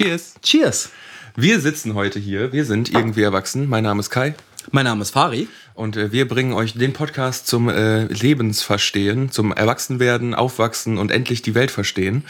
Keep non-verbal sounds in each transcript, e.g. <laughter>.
Cheers. Cheers. Wir sitzen heute hier, wir sind irgendwie erwachsen. Mein Name ist Kai. Mein Name ist Fari. Und äh, wir bringen euch den Podcast zum äh, Lebensverstehen, zum Erwachsenwerden, Aufwachsen und endlich die Welt verstehen.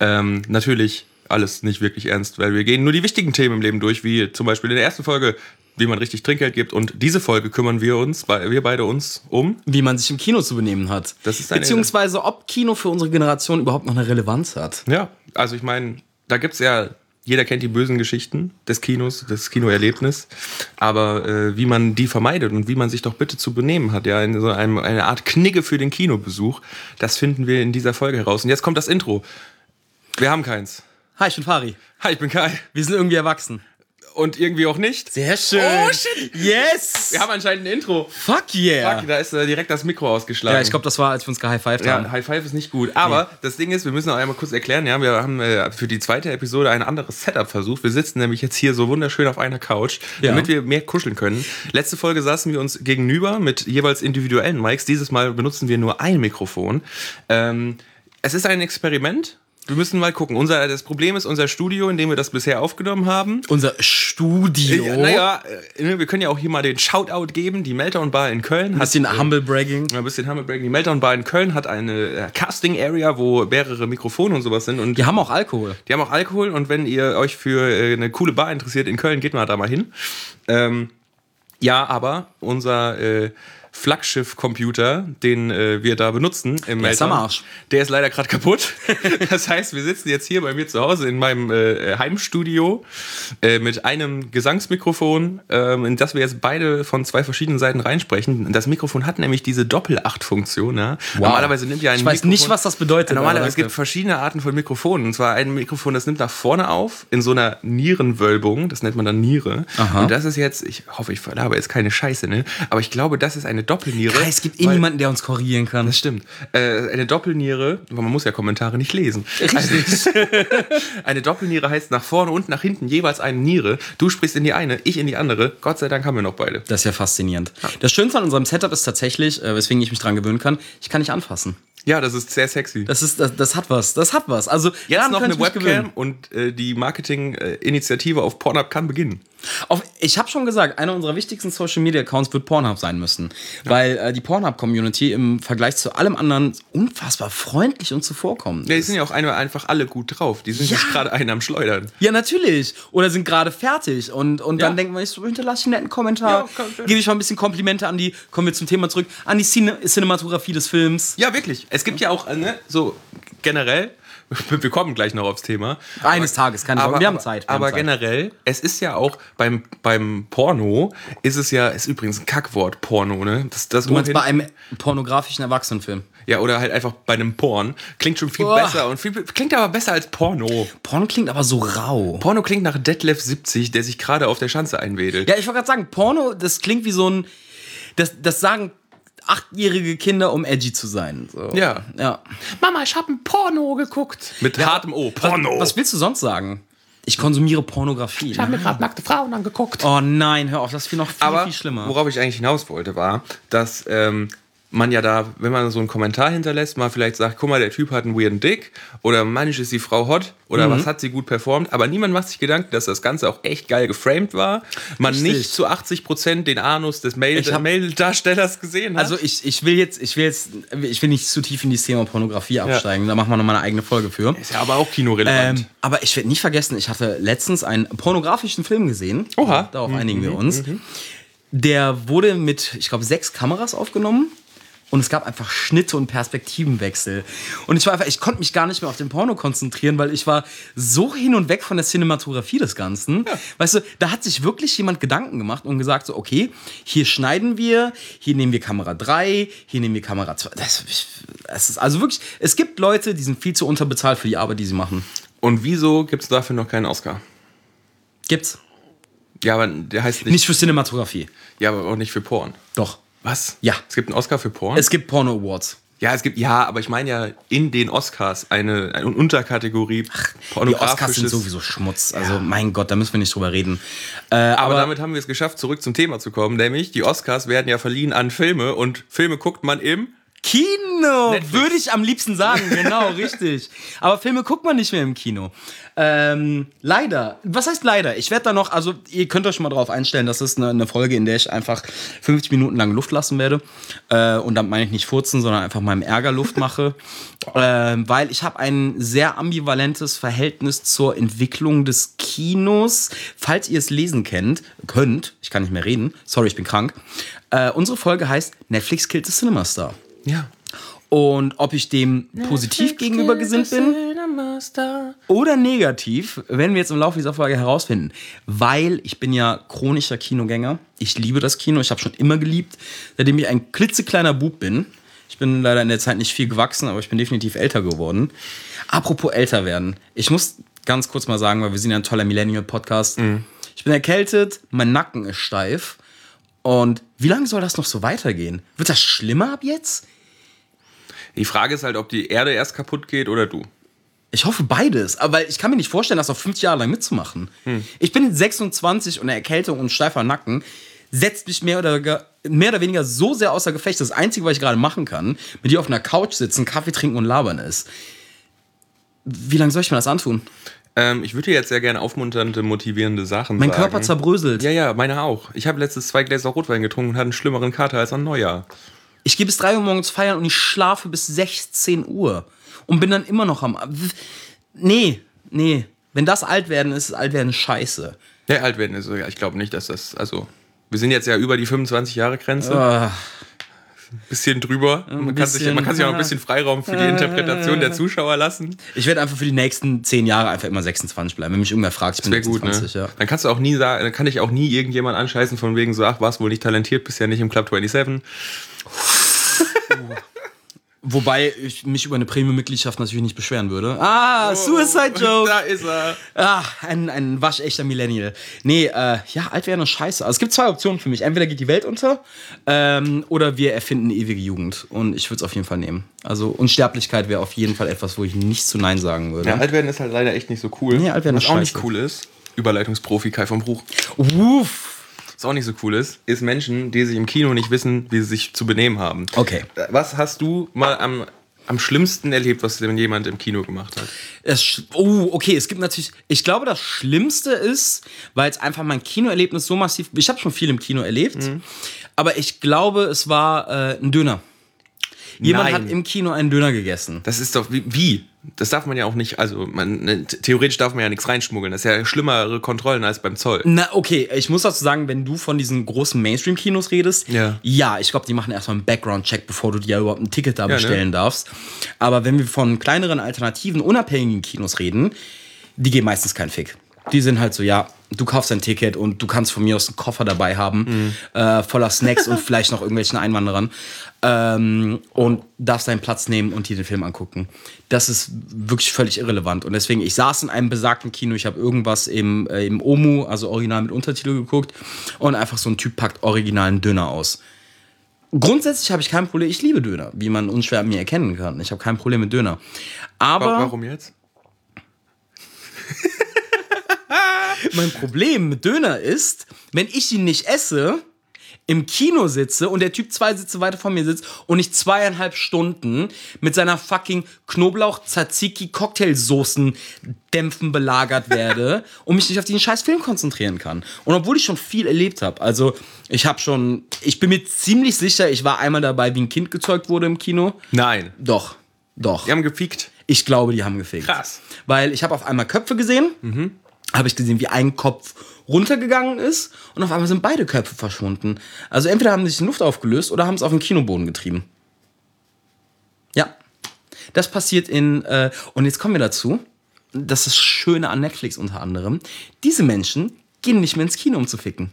Ähm, natürlich alles nicht wirklich ernst, weil wir gehen nur die wichtigen Themen im Leben durch, wie zum Beispiel in der ersten Folge, wie man richtig Trinkgeld gibt. Und diese Folge kümmern wir uns, wir beide uns um. Wie man sich im Kino zu benehmen hat. Das ist eine- Beziehungsweise, ob Kino für unsere Generation überhaupt noch eine Relevanz hat. Ja, also ich meine, da gibt's ja, jeder kennt die bösen Geschichten des Kinos, des Kinoerlebnis, aber äh, wie man die vermeidet und wie man sich doch bitte zu benehmen hat, ja, in so einem, eine Art Knigge für den Kinobesuch, das finden wir in dieser Folge heraus. Und jetzt kommt das Intro. Wir haben keins. Hi, ich bin Fari. Hi, ich bin Kai. Wir sind irgendwie erwachsen. Und irgendwie auch nicht. Sehr schön. Oh, shit. Yes. Wir haben anscheinend ein Intro. Fuck yeah. Fuck, da ist äh, direkt das Mikro ausgeschlagen. ja, ich glaube, das war, als wir uns gehighfived Ja, haben. High Five ist nicht gut. Aber das Ding ist, wir müssen auch einmal kurz erklären, ja, wir haben äh, für die zweite Episode ein anderes Setup versucht. Wir sitzen nämlich jetzt hier so wunderschön auf einer Couch, Ja. damit wir mehr kuscheln können. Letzte Folge saßen wir uns gegenüber mit jeweils individuellen Mics. Dieses Mal benutzen wir nur ein Mikrofon. Ähm, es ist ein Experiment. Wir müssen mal gucken. Unser, das Problem ist unser Studio, in dem wir das bisher aufgenommen haben. Unser Studio. Ja, naja, äh, wir können ja auch hier mal den Shoutout geben. Die Meltdown Bar in Köln Ein bisschen Humble Bragging. ein bisschen Humble Breaking. Die Meltdown Bar in Köln hat eine äh, Casting Area, wo mehrere Mikrofone und sowas sind. Und Die haben auch Alkohol. die haben auch Alkohol. Und wenn ihr euch für äh, eine coole Bar interessiert in Köln, geht mal da mal hin. Ähm, ja, aber unser äh, Flaggschiff-Computer, den äh, wir da benutzen im Der ist am Meltdown, Arsch. der ist leider gerade kaputt. <laughs> das heißt, wir sitzen jetzt hier bei mir zu Hause in meinem äh, Heimstudio äh, mit einem Gesangsmikrofon, ähm, in das wir jetzt beide von zwei verschiedenen Seiten reinsprechen. Das Mikrofon hat nämlich diese Doppel-8-Funktion. Ja? Normalerweise nimmt ja ein Ich weiß Mikrofon- nicht, was das bedeutet. Normalerweise es gibt verschiedene Arten von Mikrofonen. Und zwar ein Mikrofon, das nimmt nach vorne auf, in so einer Nierenwölbung. Das nennt man dann Niere. Aha. Und das ist jetzt, ich hoffe, ich verlabe jetzt keine Scheiße, ne? Aber ich glaube, das ist eine Doppelniere. Kai, es gibt eh weil- niemanden, der uns korrigieren kann. Das stimmt. Äh, eine Doppelniere, weil man muss ja Kommentare nicht lesen. Also, <laughs> eine Doppelniere heißt nach vorne und nach hinten jeweils eine Niere. Du sprichst in die eine, ich in die andere. Gott sei Dank haben wir noch beide. Das ist ja faszinierend. Das Schönste an unserem Setup ist tatsächlich, äh, weswegen ich mich dran gewöhnen kann, ich kann nicht anfassen. Ja, das ist sehr sexy. Das, ist, das, das hat was. Das hat was. Also, Jetzt noch eine Webcam und äh, die Marketing-Initiative auf Pornhub kann beginnen. Auf, ich habe schon gesagt, einer unserer wichtigsten Social Media Accounts wird Pornhub sein müssen. Weil äh, die Pornhub-Community im Vergleich zu allem anderen unfassbar freundlich und zuvorkommend Ja, die sind ja auch einfach alle gut drauf. Die sind Ja. jetzt gerade einen am Schleudern. Ja, natürlich. Oder sind gerade fertig. Und, und dann Ja. denkt man, ich so, hinterlasse ich einen netten Kommentar, Ja, gebe ich mal ein bisschen Komplimente an die, kommen wir zum Thema zurück, an die Cine Cinematografie des Films. Ja, wirklich. Es gibt ja auch, äh, ne, so generell, <laughs> wir kommen gleich noch aufs Thema. Eines Tages, keine Sorge, wir haben Zeit, wir aber haben Zeit. generell, es ist ja auch beim, beim Porno, ist es ja, ist übrigens ein Kackwort, Porno, ne? Das, das Du meinst bei einem pornografischen Erwachsenenfilm. ja, oder halt einfach bei einem Porn. Klingt schon viel Boah. besser und viel, klingt aber besser als Porno. Porno klingt aber so rau. Porno klingt nach Detlef 70, der sich gerade auf der Schanze einwedelt. Ja, ich wollte gerade sagen, Porno, das klingt wie so ein. Das, das sagen achtjährige Kinder, um edgy zu sein. So. Ja. ja. Mama, ich habe ein Porno geguckt. Mit hartem O. Porno. Was willst du sonst sagen? Ich konsumiere Pornografie. mir gerade nackte Frauen angeguckt. Oh nein, hör auf, das ist viel noch viel, Aber viel schlimmer. worauf ich eigentlich hinaus wollte, war, dass ähm, man ja da, wenn man so einen Kommentar hinterlässt, mal vielleicht sagt, guck mal, der Typ hat einen weirden Dick oder manch ist die Frau hot oder Mhm. was hat sie gut performt, aber niemand macht sich Gedanken, dass das Ganze auch echt geil geframed war. Man Richtig. nicht zu 80% den Anus des Mail-Darstellers gesehen hat. Also ich, ich will jetzt, ich will jetzt, ich will nicht zu tief in dieses Thema Pornografie absteigen. Da machen wir nochmal eine eigene Folge für. ist ja aber auch kinorelevant. Ähm, aber ich werde nicht vergessen, ich hatte letztens einen pornografischen Film gesehen. Oha. Darauf einigen wir uns. Der wurde mit, ich glaube, sechs Kameras aufgenommen. Und es gab einfach Schnitte und Perspektivenwechsel. Und ich war einfach, ich konnte mich gar nicht mehr auf den Porno konzentrieren, weil ich war so hin und weg von der Cinematografie des Ganzen. Weißt du, da hat sich wirklich jemand Gedanken gemacht und gesagt so, okay, hier schneiden wir, hier nehmen wir Kamera 3, hier nehmen wir Kamera 2. Das, das ist also wirklich, es gibt Leute, die sind viel zu unterbezahlt für die Arbeit, die sie machen. Und wieso gibt es dafür noch keinen Oscar? Gibt's. Ja, aber der heißt nicht. Nicht für Cinematografie. Ja, aber auch nicht für Porn. Doch. Was? Ja. Es gibt einen Oscar für Porn? Es gibt Porno Awards. ja, es gibt, ja, aber ich meine ja in den Oscars eine, eine Unterkategorie Die Oscars sind sowieso Schmutz. Also, mein Gott, da müssen wir nicht drüber reden. Äh, Aber, aber damit haben wir es geschafft, zurück zum Thema zu kommen. Nämlich, die Oscars werden ja verliehen an Filme und Filme guckt man im Kino, Netflix. würde ich am liebsten sagen, genau, <laughs> richtig. Aber Filme guckt man nicht mehr im Kino. Ähm, leider. Was heißt leider? Ich werde da noch, also ihr könnt euch schon mal drauf einstellen, das ist eine, eine Folge, in der ich einfach 50 Minuten lang Luft lassen werde. Äh, und dann meine ich nicht furzen, sondern einfach meinem Ärger Luft mache. <laughs> ähm, weil ich habe ein sehr ambivalentes Verhältnis zur Entwicklung des Kinos. Falls ihr es lesen kennt, könnt, ich kann nicht mehr reden, sorry, ich bin krank. Äh, unsere Folge heißt Netflix killt the Cinema Star. Ja. Und ob ich dem positiv gegenüber gesinnt bin oder negativ, werden wir jetzt im Laufe dieser Folge herausfinden. Weil ich bin ja chronischer Kinogänger. Ich liebe das Kino. Ich habe schon immer geliebt, seitdem ich ein klitzekleiner Bub bin. Ich bin leider in der Zeit nicht viel gewachsen, aber ich bin definitiv älter geworden. Apropos älter werden. Ich muss ganz kurz mal sagen, weil wir sind ja ein toller Millennial-Podcast. Ich bin erkältet, mein Nacken ist steif. Und wie lange soll das noch so weitergehen? Wird das schlimmer ab jetzt? Die Frage ist halt, ob die Erde erst kaputt geht oder du. Ich hoffe beides, aber ich kann mir nicht vorstellen, das noch 50 Jahre lang mitzumachen. Ich bin 26 und eine Erkältung und steifer Nacken setzt mich mehr oder, mehr oder weniger so sehr außer Gefecht. Das Einzige, was ich gerade machen kann, mit dir auf einer Couch sitzen, Kaffee trinken und labern ist. Wie lange soll ich mir das antun? Ähm, ich würde jetzt sehr gerne aufmunternde, motivierende Sachen Mein sagen. Körper zerbröselt. Ja, ja, meine auch. Ich habe letztes zwei Gläser Rotwein getrunken und hatte einen schlimmeren Kater als an Neujahr. Ich gehe bis 3 Uhr morgens feiern und ich schlafe bis 16 Uhr. Und bin dann immer noch am. Nee, nee. Wenn das alt werden ist, ist alt werden scheiße. Ja, alt werden ist, ja, ich glaube nicht, dass das, also, wir sind jetzt ja über die 25 Jahre Grenze. Ah. Bisschen drüber. man, kann sich, bisschen, man kann sich auch ein bisschen Freiraum für die Interpretation der Zuschauer lassen. Ich werde einfach für die nächsten 10 Jahre einfach immer 26 bleiben. Wenn mich irgendwer fragt, ich bin Wäre gut, ne? 26, ja. Dann kannst du auch nie sagen, dann kann ich auch nie irgendjemand anscheißen von wegen so, ach, warst wohl nicht talentiert, bist ja nicht im Club 27. <laughs> Wobei ich mich über eine Premium-Mitgliedschaft natürlich nicht beschweren würde. Ah, Suicide Joke. <laughs> Da ist er. Ah, ein, ein waschechter Millennial. Nee, äh, ja, alt werden ist scheiße. Also es gibt zwei Optionen für mich. Entweder geht die Welt unter ähm, oder wir erfinden eine ewige Jugend. Und ich würde es auf jeden Fall nehmen. Also Unsterblichkeit wäre auf jeden Fall etwas, wo ich nicht zu Nein sagen würde. Ja, alt werden ist halt leider echt nicht so cool. Nee, alt werden Was ist auch nicht scheiße. cool ist, Überleitungsprofi Kai vom Bruch. Uff. Was auch nicht so cool ist, ist Menschen, die sich im Kino nicht wissen, wie sie sich zu benehmen haben. Okay. Was hast du mal am, am schlimmsten erlebt, was denn jemand im Kino gemacht hat? Es, oh, okay, es gibt natürlich. Ich glaube, das Schlimmste ist, weil es einfach mein Kinoerlebnis so massiv. Ich habe schon viel im Kino erlebt, aber ich glaube, es war äh, ein Döner. Jemand Nein. hat im Kino einen Döner gegessen. Das ist doch wie, wie? Das darf man ja auch nicht, also man, ne, theoretisch darf man ja nichts reinschmuggeln. Das ist ja schlimmere Kontrollen als beim Zoll. Na, okay, ich muss dazu sagen, wenn du von diesen großen Mainstream-Kinos redest, Ja. ja, ich glaube, die machen erstmal einen Background-Check, bevor du dir überhaupt ein Ticket da ne? bestellen darfst. Aber wenn wir von kleineren, alternativen, unabhängigen Kinos reden, die geben meistens keinen Fick. Die sind halt so, ja, du kaufst ein Ticket und du kannst von mir aus einen Koffer dabei haben, äh, voller Snacks und <laughs> vielleicht noch irgendwelchen Einwanderern. Ähm, und darfst deinen Platz nehmen und dir den Film angucken. Das ist wirklich völlig irrelevant. Und deswegen, ich saß in einem besagten Kino, ich habe irgendwas im, äh, im OMU, also original mit Untertitel geguckt, und einfach so ein Typ packt originalen Döner aus. Grundsätzlich habe ich kein Problem, ich liebe Döner, wie man unschwer an mir erkennen kann. Ich habe kein Problem mit Döner. Aber Wa- Warum jetzt? <laughs> mein Problem mit Döner ist, wenn ich ihn nicht esse, im Kino sitze und der Typ zwei Sitze weiter von mir sitzt und ich zweieinhalb Stunden mit seiner fucking Knoblauch Tzatziki Cocktailsoßen Dämpfen belagert werde <laughs> und mich nicht auf diesen scheiß Film konzentrieren kann. Und obwohl ich schon viel erlebt habe, also ich habe schon, ich bin mir ziemlich sicher, ich war einmal dabei, wie ein Kind gezeugt wurde im Kino. Nein. Doch, doch. Die haben gepiekt. Ich glaube, die haben gefegt. Krass. Weil ich habe auf einmal Köpfe gesehen, habe ich gesehen, wie ein Kopf runtergegangen ist und auf einmal sind beide Köpfe verschwunden. Also entweder haben sie sich in Luft aufgelöst oder haben es auf den Kinoboden getrieben. Ja. Das passiert in, äh, und jetzt kommen wir dazu, das ist das Schöne an Netflix unter anderem, diese Menschen gehen nicht mehr ins Kino, um zu ficken.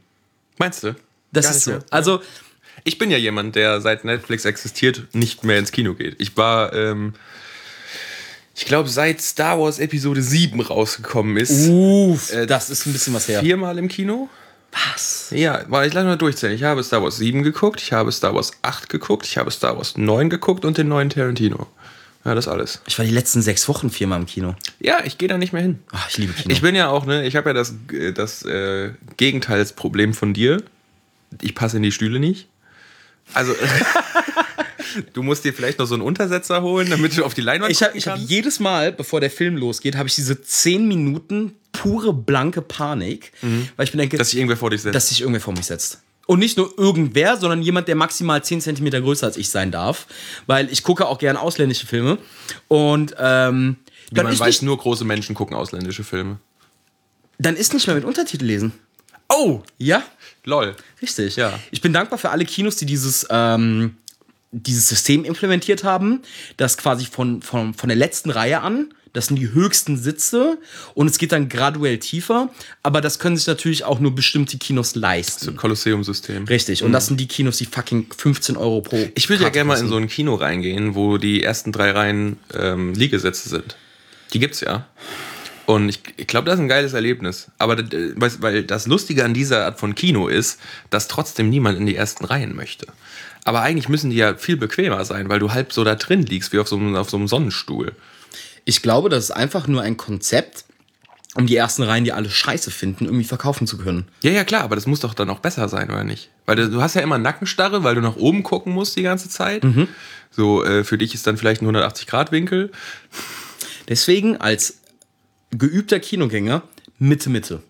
Meinst du? Das Gar ist so. mehr. Also, Ich bin ja jemand, der seit Netflix existiert, nicht mehr ins Kino geht. Ich war, ähm, ich glaube, seit Star Wars Episode 7 rausgekommen ist, uff, das ist ein bisschen was her. viermal im Kino. Was? Ja, weil ich lass mal durchzählen. Ich habe Star Wars 7 geguckt, ich habe Star Wars 8 geguckt, ich habe Star Wars 9 geguckt und den neuen Tarantino. Ja, das alles. Ich war die letzten sechs Wochen viermal im Kino. Ja, ich gehe da nicht mehr hin. Ach, ich liebe Kino. Ich bin ja auch, ne, ich habe ja das, äh, das äh, Gegenteilsproblem von dir. Ich passe in die Stühle nicht. Also, <laughs> <laughs> Du musst dir vielleicht noch so einen Untersetzer holen, damit du auf die Leinwand Ich habe hab jedes Mal, bevor der Film losgeht, habe ich diese 10 Minuten pure blanke Panik, weil ich mir denke, Dass sich irgendwer vor dich setzt. dass sich irgendwer vor mich setzt. Und nicht nur irgendwer, sondern jemand, der maximal 10 Zentimeter größer als ich sein darf. Weil ich gucke auch gern ausländische Filme. Und ähm, Wie man weiß, nur große Menschen gucken ausländische Filme. dann ist nicht mehr mit Untertitel lesen. Oh! Ja, Lol. richtig. Ja. Ich bin dankbar für alle Kinos, die dieses, ähm, dieses System implementiert haben, dass quasi von, von, von der letzten Reihe an, das sind die höchsten Sitze und es geht dann graduell tiefer, aber das können sich natürlich auch nur bestimmte Kinos leisten. Kolosseum-System. Richtig, und das sind die Kinos, die fucking 15 Euro pro. Mhm. Ich würde ja gerne mal in so ein Kino reingehen, wo die ersten drei Reihen ähm, Liegesätze sind. Die gibt's ja. Und ich, ich glaube, das ist ein geiles Erlebnis. Aber weil das Lustige an dieser Art von Kino ist, dass trotzdem niemand in die ersten Reihen möchte. Aber eigentlich müssen die ja viel bequemer sein, weil du halb so da drin liegst, wie auf so einem, auf so einem Sonnenstuhl. Ich glaube, das ist einfach nur ein Konzept, um die ersten Reihen, die alle scheiße finden, irgendwie verkaufen zu können. Ja, ja, klar, aber das muss doch dann auch besser sein, oder nicht? Weil du, du hast ja immer Nackenstarre, weil du nach oben gucken musst die ganze Zeit. So, äh, für dich ist dann vielleicht ein 180-Grad-Winkel. Deswegen als geübter Kinogänger Mitte, Mitte.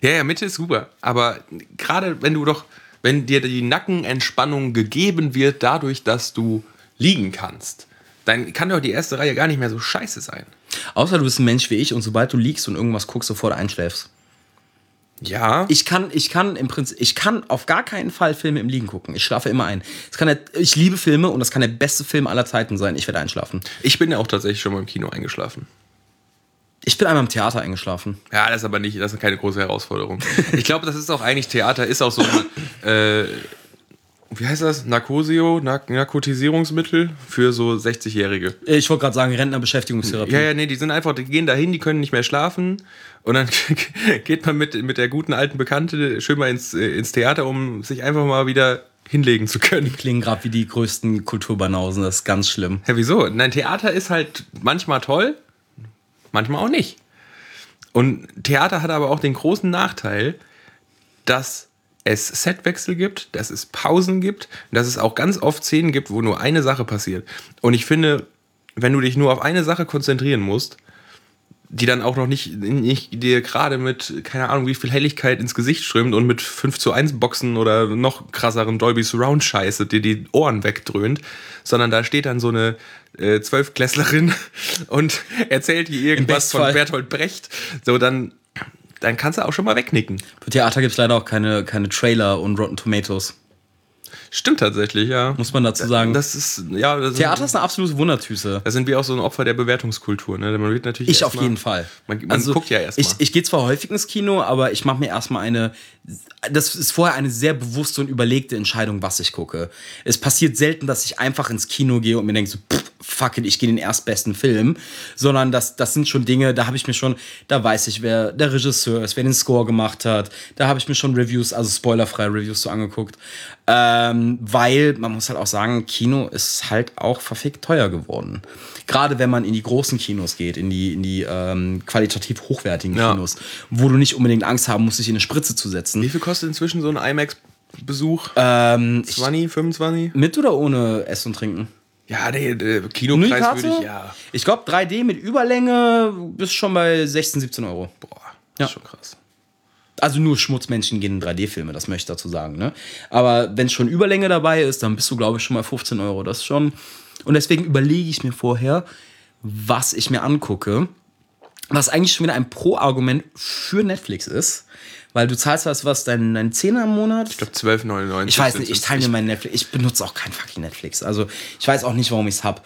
Ja, ja, Mitte ist super. Aber gerade wenn du doch, wenn dir die Nackenentspannung gegeben wird, dadurch, dass du liegen kannst, dann kann doch die erste Reihe gar nicht mehr so scheiße sein. Außer du bist ein Mensch wie ich und sobald du liegst und irgendwas guckst, sofort einschläfst. Ja. Ich kann, ich kann im Prinzip, ich kann auf gar keinen Fall Filme im Liegen gucken. Ich schlafe immer ein. Es kann der, ich liebe Filme und das kann der beste Film aller Zeiten sein. Ich werde einschlafen. Ich bin ja auch tatsächlich schon mal im Kino eingeschlafen. Ich bin einmal im Theater eingeschlafen. Ja, das ist aber nicht, das ist keine große Herausforderung. Ich glaube, das ist auch eigentlich Theater, ist auch so ein, äh, wie heißt das? Narkosio, Nark Narkotisierungsmittel für so 60-Jährige. Ich wollte gerade sagen, Rentnerbeschäftigungstherapie. Ja, ja, nee, die sind einfach, die gehen dahin, die können nicht mehr schlafen. Und dann <laughs> geht man mit, mit der guten alten Bekannte schön mal ins, äh, ins Theater, um sich einfach mal wieder hinlegen zu können. Klingen gerade wie die größten Kulturbanausen. Das ist ganz schlimm. Ja, wieso? Nein, Theater ist halt manchmal toll, manchmal auch nicht. Und Theater hat aber auch den großen Nachteil, dass es Setwechsel gibt, dass es Pausen gibt, dass es auch ganz oft Szenen gibt, wo nur eine Sache passiert. Und ich finde, wenn du dich nur auf eine Sache konzentrieren musst, die dann auch noch nicht, nicht dir gerade mit, keine Ahnung, wie viel Helligkeit ins Gesicht strömt und mit 5 zu 1 Boxen oder noch krasseren Dolby Surround Scheiße dir die Ohren wegdröhnt, sondern da steht dann so eine äh, Zwölfklässlerin <laughs> und erzählt dir irgendwas von. Bertolt Brecht, so dann, dann kannst du auch schon mal wegnicken. Für Theater gibt es leider auch keine, keine Trailer und Rotten Tomatoes. Stimmt tatsächlich, ja. Muss man dazu sagen. Das ist, ja, das Theater ist eine absolute Wundertüte. Da sind wir auch so ein Opfer der Bewertungskultur. Ne? Man wird natürlich Ich auf mal- jeden Fall. Man, man guckt ja erst Ich, ich gehe zwar häufig ins Kino, aber ich mache mir erstmal eine. Das ist vorher eine sehr bewusste und überlegte Entscheidung, was ich gucke. Es passiert selten, dass ich einfach ins Kino gehe und mir denke so, pff, fuck it, ich gehe den erstbesten Film. Sondern das, das sind schon Dinge, da habe ich mir schon, da weiß ich, wer der Regisseur ist, wer den Score gemacht hat. Da habe ich mir schon Reviews, also spoilerfreie Reviews so angeguckt. Ähm, weil man muss halt auch sagen, Kino ist halt auch verfickt teuer geworden. Gerade wenn man in die großen Kinos geht, in die, in die ähm, qualitativ hochwertigen Ja. Kinos, wo du nicht unbedingt Angst haben musst, dich in eine Spritze zu setzen. Wie viel kostet inzwischen so ein IMAX-Besuch? Ähm, ich, 20, 25? mit oder ohne Essen und Trinken? Ja, Nur die Kinopreis würde ich, ja. Ich glaube, 3D mit Überlänge bist schon bei 16, 17 Euro. Boah, das Ja. ist schon krass. Also nur Schmutzmenschen gehen in 3D-Filme, das möchte ich dazu sagen. Ne? Aber wenn schon Überlänge dabei ist, dann bist du, glaube ich, schon mal 15 Euro. Das ist schon. Und deswegen überlege ich mir vorher, was ich mir angucke. Was eigentlich schon wieder ein Pro-Argument für Netflix ist. Weil du zahlst was, was, dein, dein Zehner im Monat? Ich glaube 12,99. Ich weiß nicht, ich teile mir meinen Netflix. Ich benutze auch kein fucking Netflix. Also ich weiß auch nicht, warum ich es habe.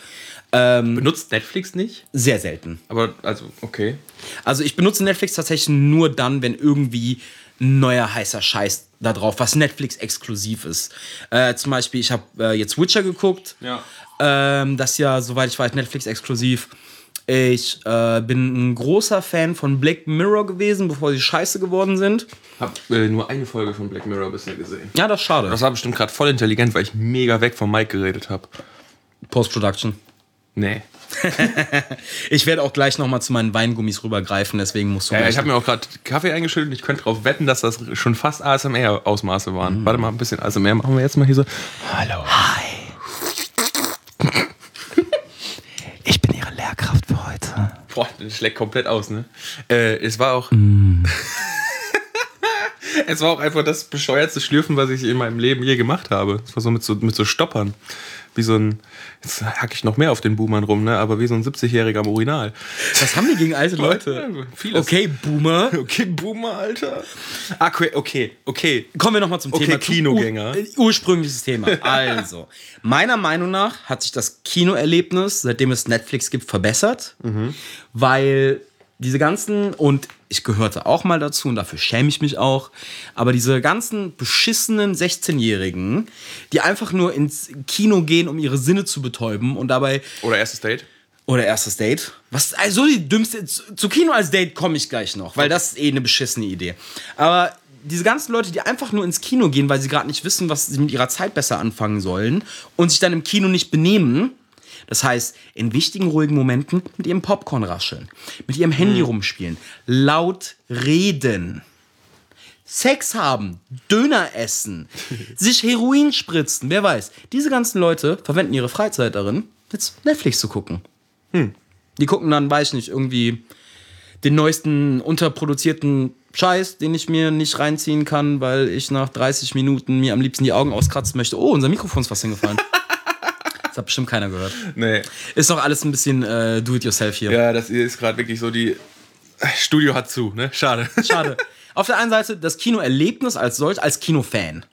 Ähm, Benutzt Netflix nicht? sehr selten. Aber, also, okay. Also ich benutze Netflix tatsächlich nur dann, wenn irgendwie ein neuer heißer Scheiß da drauf, was Netflix exklusiv ist. Äh, zum Beispiel, ich habe äh, jetzt Witcher geguckt. Ja. Ähm, das ist ja, soweit ich weiß, Netflix exklusiv. Ich äh, bin ein großer Fan von Black Mirror gewesen, bevor sie scheiße geworden sind. Hab äh, nur eine Folge von Black Mirror bisher gesehen. Ja, das ist schade. Das war bestimmt gerade voll intelligent, weil ich mega weg vom Mike geredet habe. Post-Production. Nee. <laughs> Ich werde auch gleich nochmal zu meinen Weingummis rübergreifen, deswegen musst du Ja, ich habe mir auch gerade Kaffee eingeschüttet und ich könnte darauf wetten, dass das schon fast ASMR-Ausmaße waren. Warte mal, ein bisschen ASMR machen wir jetzt mal hier so. Hallo. Boah, das schlägt komplett aus, ne? Äh, es war auch. <laughs> es war auch einfach das bescheuertste Schlürfen, was ich in meinem Leben je gemacht habe. Es war so mit so, mit so Stoppern. Wie so ein. Jetzt hack ich noch mehr auf den Boomern rum, ne? Aber wie so ein 70-jähriger am Urinal. Was haben wir gegen alte Leute? Ja, vieles. Okay, Boomer. Okay, Boomer, Alter. Ah, okay, okay. Kommen wir nochmal zum Okay, Thema. Kinogänger. Ur, äh, ursprüngliches Thema. Also, meiner Meinung nach hat sich das Kinoerlebnis, seitdem es Netflix gibt, verbessert. Weil diese ganzen, und ich gehörte auch mal dazu und dafür schäme ich mich auch, aber diese ganzen beschissenen 16-Jährigen, die einfach nur ins Kino gehen, um ihre Sinne zu betäuben und dabei Oder erstes Date? oder erstes Date. Was, also die dümmste. Zu zu Kino als Date komme ich gleich noch, weil das ist eh eine beschissene Idee. Aber diese ganzen Leute, die einfach nur ins Kino gehen, weil sie gerade nicht wissen, was sie mit ihrer Zeit besser anfangen sollen und sich dann im Kino nicht benehmen. Das heißt, in wichtigen, ruhigen Momenten mit ihrem Popcorn rascheln, mit ihrem Handy rumspielen, laut reden. Sex haben, Döner essen, <laughs> sich Heroin spritzen, wer weiß. Diese ganzen Leute verwenden ihre Freizeit darin, jetzt Netflix zu gucken. Die gucken dann, weiß ich nicht, irgendwie den neuesten unterproduzierten Scheiß, den ich mir nicht reinziehen kann, weil ich nach 30 Minuten mir am liebsten die Augen auskratzen möchte. Oh, unser Mikrofon ist was hingefallen. <laughs> hat bestimmt keiner gehört. Nee. Ist doch alles ein bisschen äh, do-it-yourself hier. Ja, das ist gerade wirklich so die. Studio hat zu, ne? Schade. Schade. <laughs> Auf der einen Seite das Kinoerlebnis als solch, als Kinofan.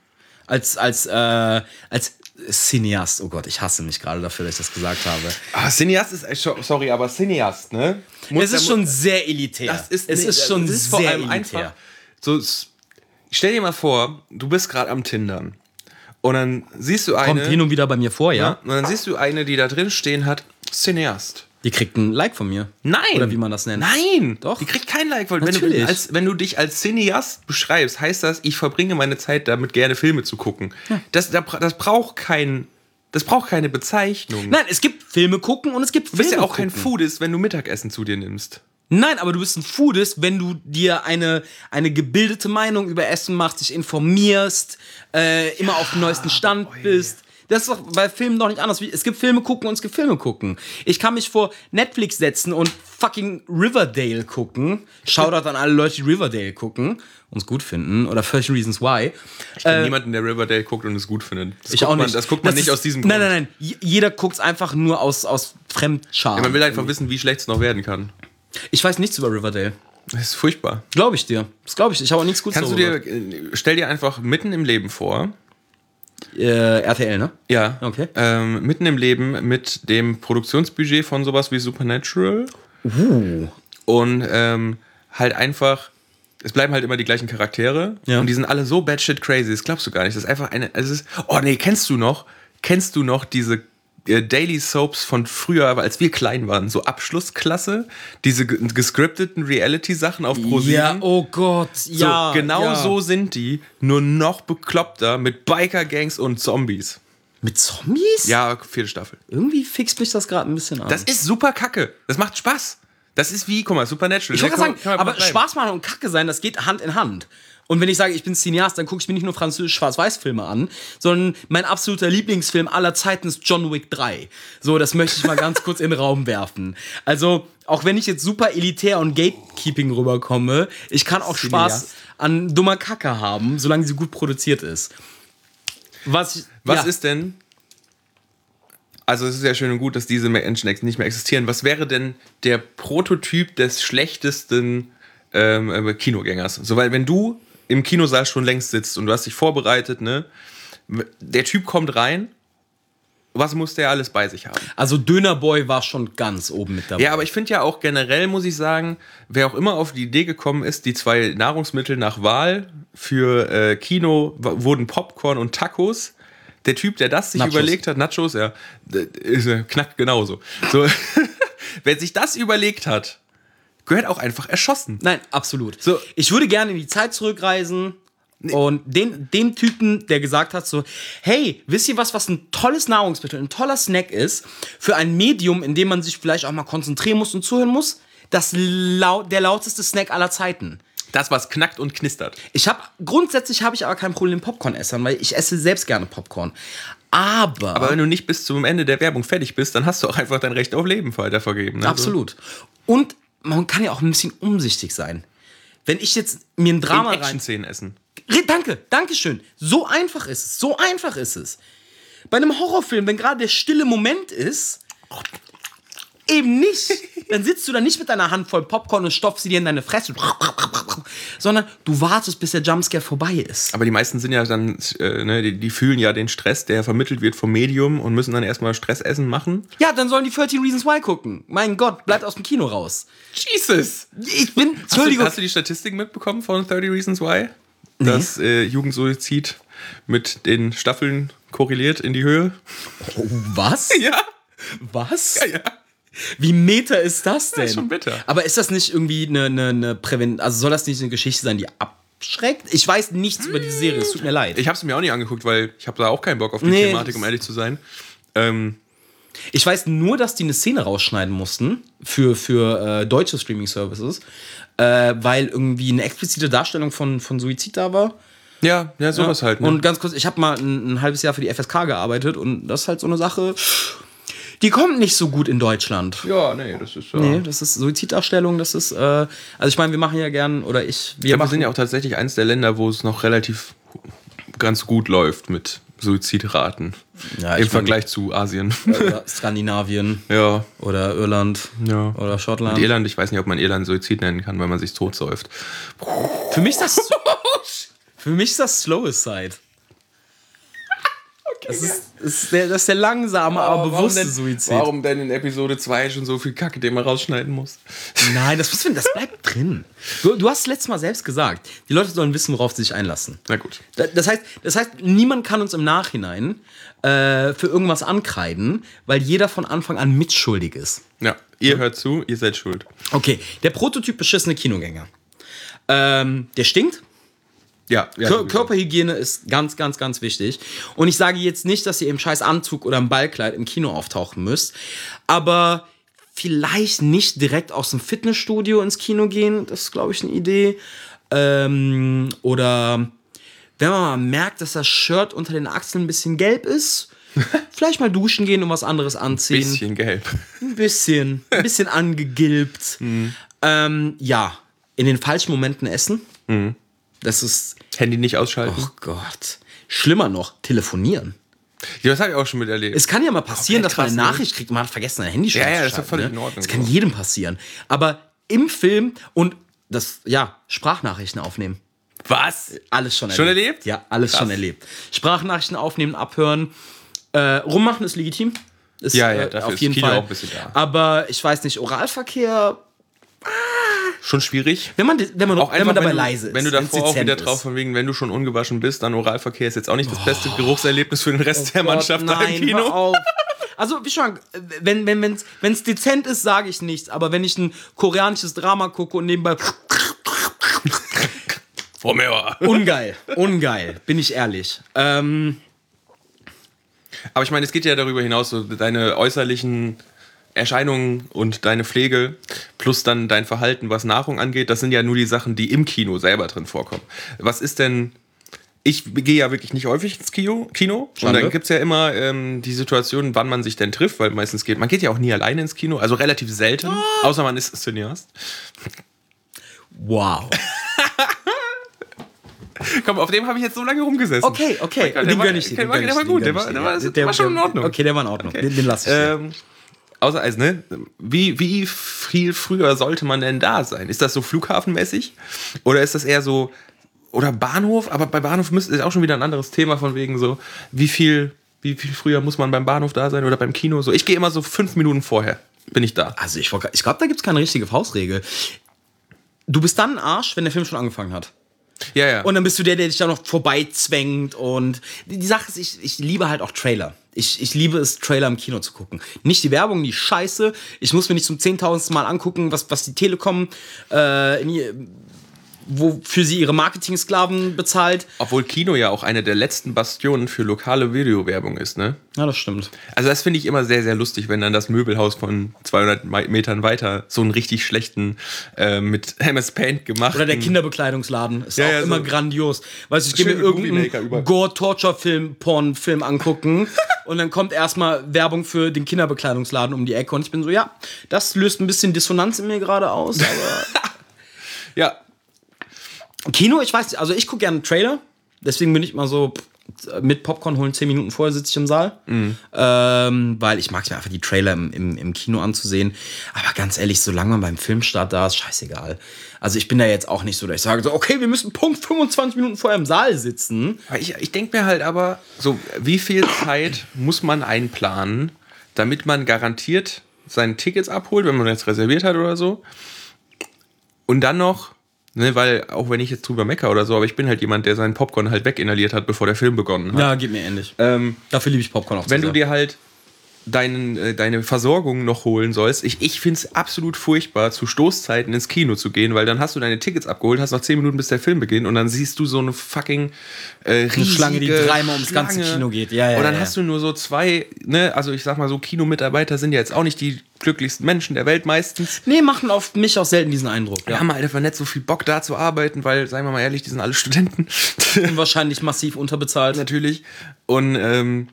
Als, als, äh, als Cineast. Oh Gott, ich hasse mich gerade dafür, dass ich das gesagt habe. Ah, Cineast ist, äh, sorry, aber Cineast, ne? Muss- es ist schon sehr elitär. Das ist, es nee, ist schon das ist sehr vor allem elitär. einfach. So, stell dir mal vor, du bist gerade am Tindern. Und dann siehst du eine. Kommt hin und wieder bei mir vor, ja? ja, und dann siehst du eine, die da drin stehen hat, Cineast. Die kriegt ein Like von mir. Nein. Oder wie man das nennt. Nein. Doch. Die kriegt kein Like, weil wenn du, als, wenn du dich als Cineast beschreibst, heißt das, ich verbringe meine Zeit damit, gerne Filme zu gucken. Das, da bra- das braucht kein, das braucht keine Bezeichnung. Nein, es gibt Filme gucken und es gibt du bist ja Filme auch kein gucken. Foodist, wenn du Mittagessen zu dir nimmst. Nein, aber du bist ein Foodist, wenn du dir eine, eine gebildete Meinung über Essen machst, dich informierst, äh, immer auf dem neuesten Stand bist. Das ist doch bei Filmen doch nicht anders. Es gibt Filme gucken und es gibt Filme gucken. Ich kann mich vor Netflix setzen und fucking Riverdale gucken. Shoutout an alle Leute, die Riverdale gucken und es gut finden. Oder 30 Reasons Why. Ich kenne niemanden, der Riverdale guckt und es gut findet. Das Ich auch man, nicht. Das guckt man Das nicht ist- aus diesem Grund. Nein, nein, nein. Jeder guckt es einfach nur aus, aus Fremdscham. Man will einfach wissen, wie schlecht es noch werden kann. Ich weiß nichts über Riverdale. Das ist furchtbar. Glaube ich dir. Das glaube ich. Ich habe auch nichts Gutes Kannst du darüber. dir, äh, stell dir einfach mitten im Leben vor, Äh, RTL, ne? ja, Okay. ähm, mitten im Leben mit dem Produktionsbudget von sowas wie Supernatural Uh. und ähm, halt einfach, es bleiben halt immer die gleichen Charaktere Ja. und die sind alle so batshit crazy, das glaubst du gar nicht. Das ist einfach eine, es ist, oh nee, kennst du noch, kennst du noch diese Daily Soaps von früher, als wir klein waren, so Abschlussklasse, diese ge- gescripteten Reality-Sachen auf ProSieben. Ja, oh Gott, ja. so, genau ja. so sind die, nur noch bekloppter mit Biker-Gangs und Zombies. Mit Zombies? Ja, vierte Staffel. Irgendwie fixt mich das gerade ein bisschen an. Das ist super kacke. Das macht Spaß. Das ist wie, guck mal, Supernatural. ich wollte sagen, aber bleiben. Spaß machen und Kacke sein, das geht Hand in Hand. Und wenn ich sage, ich bin Cineast, dann gucke ich mir nicht nur französisch Schwarz-Weiß-Filme an, sondern mein absoluter Lieblingsfilm aller Zeiten ist John Wick 3. So, das möchte ich mal ganz kurz in den Raum werfen. Also, auch wenn ich jetzt super elitär und Gatekeeping rüberkomme, ich kann auch Spaß Cineast. an dummer Kacke haben, solange sie gut produziert ist. Was, ich- Was ja. ist denn? Also es ist ja schön und gut, dass diese Menschen nicht mehr existieren. Was wäre denn der Prototyp des schlechtesten ähm, äh, Kinogängers? So, weil wenn du im Kinosaal schon längst sitzt und du hast dich vorbereitet, ne? Der Typ kommt rein. Was muss der alles bei sich haben? Also Dönerboy war schon ganz oben mit dabei. Ja, aber ich finde ja auch generell, muss ich sagen, wer auch immer auf die Idee gekommen ist, die zwei Nahrungsmittel nach Wahl für äh, Kino wurden Popcorn und Tacos. Der Typ, der das sich Nachos. überlegt hat, Nachos, ja, ist, äh, knackt genauso. So, <laughs> wer sich das überlegt hat, gehört auch einfach erschossen. Nein, absolut. So. Ich würde gerne in die Zeit zurückreisen und den, dem Typen, der gesagt hat so, hey, wisst ihr was, was ein tolles Nahrungsmittel, ein toller Snack ist, für ein Medium, in dem man sich vielleicht auch mal konzentrieren muss und zuhören muss? Das lau der lauteste Snack aller Zeiten. Das, was knackt und knistert. Ich habe grundsätzlich habe ich aber kein Problem mit Popcorn-Essern, weil ich esse selbst gerne Popcorn. Aber, Aber wenn du nicht bis zum Ende der Werbung fertig bist, dann hast du auch einfach dein Recht auf Leben weitervergeben. Ne? absolut. Und man kann ja auch ein bisschen umsichtig sein. Wenn ich jetzt mir ein Drama in rein Action-Szenen essen. Danke, danke schön. So einfach ist es. So einfach ist es. Bei einem Horrorfilm, wenn gerade der stille Moment ist, eben nicht. Dann sitzt du da nicht mit deiner Hand voll Popcorn und stopfst sie dir in deine Fresse, sondern du wartest, bis der Jumpscare vorbei ist. Aber die meisten sind ja dann, äh, ne, die, die fühlen ja den Stress, der vermittelt wird vom Medium und müssen dann erstmal Stressessen machen. Ja, dann sollen die 13 Reasons Why gucken. Mein Gott, bleibt aus dem Kino raus. Jesus! Ich bin, Hast du, Entschuldigung, hast du die Statistiken mitbekommen von 30 Reasons Why? Dass äh, Jugendsuizid mit den Staffeln korreliert in die Höhe? oh, was? <laughs> Ja, Was? ja. Wie meta ist das denn? ist schon bitter. Aber ist das nicht irgendwie eine, eine, eine Prävent... Also soll das nicht eine Geschichte sein, die abschreckt? Ich weiß nichts über diese Serie, es tut mir leid. Ich habe es mir auch nicht angeguckt, weil ich habe da auch keinen Bock auf die Nee, Thematik, das- um ehrlich zu sein. Ähm, Ich weiß nur, dass die eine Szene rausschneiden mussten für, für äh, deutsche Streaming-Services, äh, weil irgendwie eine explizite Darstellung von, von Suizid da war. ja, ja, sowas halt. Ne? Und ganz kurz, ich habe mal ein, ein halbes Jahr für die FSK gearbeitet und das ist halt so eine Sache, die kommt nicht so gut in Deutschland. ja, nee, das ist ja. Nee, das ist Suiziddarstellung, das ist, äh, also ich meine, wir machen ja gern, oder ich, wir Ja, wir sind ja auch tatsächlich eines der Länder, wo es noch relativ ganz gut läuft mit Suizidraten. Ja, Im ich Vergleich zu Asien. oder <laughs> Skandinavien ja. oder Irland Ja. oder Schottland. Und Irland, ich weiß nicht, ob man Irland Suizid nennen kann, weil man sich totsäuft. Für mich ist das, <laughs> für mich ist das Slowicide. Das ist, das, ist der, das ist der langsame, aber bewusste denn, Suizid. Warum denn in Episode 2 schon so viel Kacke, den man rausschneiden muss? Nein, das, wir- das bleibt drin. Du, du hast es letztes Mal selbst gesagt. Die Leute sollen wissen, worauf sie sich einlassen. Na gut. Da- Das heißt, das heißt, niemand kann uns im Nachhinein äh, für irgendwas ankreiden, weil jeder von Anfang an mitschuldig ist. Ja, ihr hört zu, ihr seid schuld. Okay, der Prototyp beschissene Kinogänger. Ähm, der stinkt. Ja, ja Kör. Körperhygiene ist ganz, ganz, ganz wichtig. Und ich sage jetzt nicht, dass ihr im scheiß Anzug oder im Ballkleid im Kino auftauchen müsst, aber vielleicht nicht direkt aus dem Fitnessstudio ins Kino gehen, das ist, glaube ich, eine Idee. Ähm, oder wenn man mal merkt, dass das Shirt unter den Achseln ein bisschen gelb ist, <laughs> vielleicht mal duschen gehen und was anderes anziehen. Bisschen gelb. Ein bisschen, ein bisschen <laughs> angegilbt. Ähm, ja, in den falschen Momenten essen. Das ist, Handy nicht ausschalten. oh Gott. Schlimmer noch, telefonieren. Ja, das habe ich auch schon miterlebt. Es kann ja mal passieren, dass man eine ne? Nachricht kriegt man hat vergessen, sein Handy schon Ja, ja, das ist völlig ne? in Ordnung Das kann so. jedem passieren. Aber im Film und das, ja, Sprachnachrichten aufnehmen. Was? Alles schon erlebt. Schon erlebt? Ja, alles Krass. schon erlebt. Sprachnachrichten aufnehmen, abhören. Äh, rummachen ist legitim. Ist, Ja, ja, äh, dafür auf ist jeden Kino Fall. auch ein bisschen da. Aber ich weiß nicht, Oralverkehr, Schon schwierig. wenn man, wenn man, Auch wenn man dabei wenn du, leise ist. Wenn du davor auch wieder drauf ist. von wegen, wenn du schon ungewaschen bist, dann Oralverkehr ist jetzt auch nicht das beste Geruchserlebnis für den Rest der Oh Gott, Mannschaft da im nein, Kino. Also, wie schon, wenn wenn wenn's, wenn's dezent ist, sage ich nichts. Aber wenn ich ein koreanisches Drama gucke und nebenbei ungeil, ungeil, bin ich ehrlich. Ähm, Aber ich meine, es geht ja darüber hinaus, so deine äußerlichen Erscheinungen und deine Pflege plus dann dein Verhalten, was Nahrung angeht, das sind ja nur die Sachen, die im Kino selber drin vorkommen. Was ist denn. Ich gehe ja wirklich nicht häufig ins Kino. Kino und dann gibt es ja immer ähm, die Situation, wann man sich denn trifft, weil meistens geht. Man geht ja auch nie alleine ins Kino, also relativ selten, Ah. außer man ist Cineast. wow. <laughs> Komm, auf dem habe ich jetzt so lange rumgesessen. Okay, okay, den war- gönn ich dir. der war- gut, der war- schon in Ordnung. Okay, der war in Ordnung. Den, den lass ich. Ähm, außer, also, ne, wie, wie viel früher sollte man denn da sein? Ist das so flughafenmäßig? Oder ist das eher so, oder Bahnhof? Aber bei Bahnhof müsste ist auch schon wieder ein anderes Thema von wegen so, wie viel, wie viel früher muss man beim Bahnhof da sein oder beim Kino? So, ich gehe immer so fünf Minuten vorher, bin ich da. Also, ich, ich glaube, da gibt es keine richtige Faustregel. Du bist dann ein Arsch, wenn der Film schon angefangen hat. Ja, ja. Und dann bist du der, der dich da noch vorbeizwängt. Und die, die Sache ist, ich, ich liebe halt auch Trailer. Ich, ich liebe es, Trailer im Kino zu gucken. Nicht die Werbung, die Scheiße. Ich muss mir nicht zum zehntausendsten Mal angucken, was, was die Telekom äh, in wofür sie ihre Marketing-Sklaven bezahlt. Obwohl Kino ja auch eine der letzten Bastionen für lokale Videowerbung ist, ne? Ja, das stimmt. Also das finde ich immer sehr, sehr lustig, wenn dann das Möbelhaus von 200 Me- Metern weiter so einen richtig schlechten, äh, mit <laughs> MS Paint gemacht. Oder der Kinderbekleidungsladen. Ist Ja, auch ja, immer so. grandios. Weißt du, ich gehe mir irgendeinen Gore-Torture-Film, Porn-Film angucken <laughs> und dann kommt erstmal Werbung für den Kinderbekleidungsladen um die Ecke und ich bin so, ja, das löst ein bisschen Dissonanz in mir gerade aus, aber <laughs> Ja, Kino, ich weiß nicht, also ich gucke gerne Trailer, deswegen bin ich mal so mit Popcorn holen, 10 Minuten vorher sitze ich im Saal. Ähm, weil ich mag es mir einfach die Trailer im, im, im Kino anzusehen. Aber ganz ehrlich, solange man beim Filmstart da ist, scheißegal. Also ich bin da jetzt auch nicht so, dass ich sage so, okay, wir müssen Punkt 25 Minuten vorher im Saal sitzen. Aber Ich, ich denke mir halt aber, so, wie viel Zeit muss man einplanen, damit man garantiert seine Tickets abholt, wenn man jetzt reserviert hat oder so. Und dann noch, ne, weil, auch wenn ich jetzt drüber mecker oder so, aber ich bin halt jemand, der seinen Popcorn halt weginhaliert hat, bevor der Film begonnen hat. Ja, geht mir ähnlich. Ähm, Dafür liebe ich Popcorn auch wenn du dir halt deinen, äh, deine Versorgung noch holen sollst, ich, ich finde es absolut furchtbar, zu Stoßzeiten ins Kino zu gehen, weil dann hast du deine Tickets abgeholt, hast noch 10 Minuten bis der Film beginnt und dann siehst du so eine fucking äh, riesige Schlange, die dreimal ums ganze. Kino geht. Ja, ja, Und dann ja. hast du nur so zwei, ne, also ich sag mal so, Kinomitarbeiter sind ja jetzt auch nicht die glücklichsten Menschen der Welt meistens. Nee, machen auf mich auch selten diesen Eindruck. Wir Ja. haben halt einfach nicht so viel Bock da zu arbeiten, weil, seien wir mal ehrlich, die sind alle Studenten. Und wahrscheinlich massiv unterbezahlt. <laughs> natürlich. Und ähm,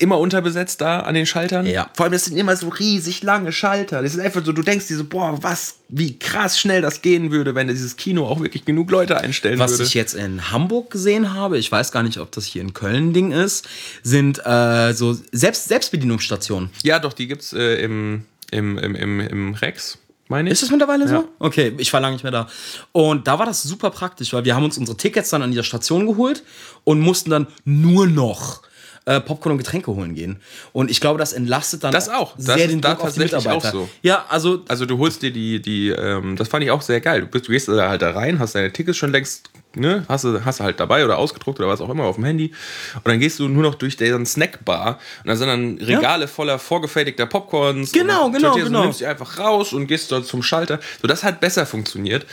immer unterbesetzt da an den Schaltern. Ja. Vor allem, das sind immer so riesig lange Schalter. Das ist einfach so, du denkst dir so, boah, was, wie krass schnell das gehen würde, wenn dieses Kino auch wirklich genug Leute einstellen Was würde. ich jetzt in Hamburg gesehen habe, ich weiß gar nicht, ob das hier in Köln ein Ding ist, sind äh, so Selbst Selbstbedienungsstationen. ja, doch, die gibt's äh, im, im, im, im, im Rex, meine ich. Ist das mittlerweile Ja. so? Okay, ich war lange nicht mehr da. Und da war das super praktisch, weil wir haben uns unsere Tickets dann an dieser Station geholt und mussten dann nur noch äh, Popcorn und Getränke holen gehen. Und ich glaube, das entlastet dann Das auch. Das sehr ist den da Druck auf die tatsächlich auch Mitarbeiter. so. Ja, also Also du holst dir die, die, ähm, das fand ich auch sehr geil. Du, bist, du gehst da halt da rein, hast deine Tickets schon längst, ne, hast du, hast du halt dabei oder ausgedruckt oder was auch immer auf dem Handy. Und dann gehst du nur noch durch deren Snackbar und da sind dann Regale voller vorgefertigter Popcorns. Genau, und genau, Tortillas und genau. Du nimmst die einfach raus und gehst dort zum Schalter. So, das hat besser funktioniert.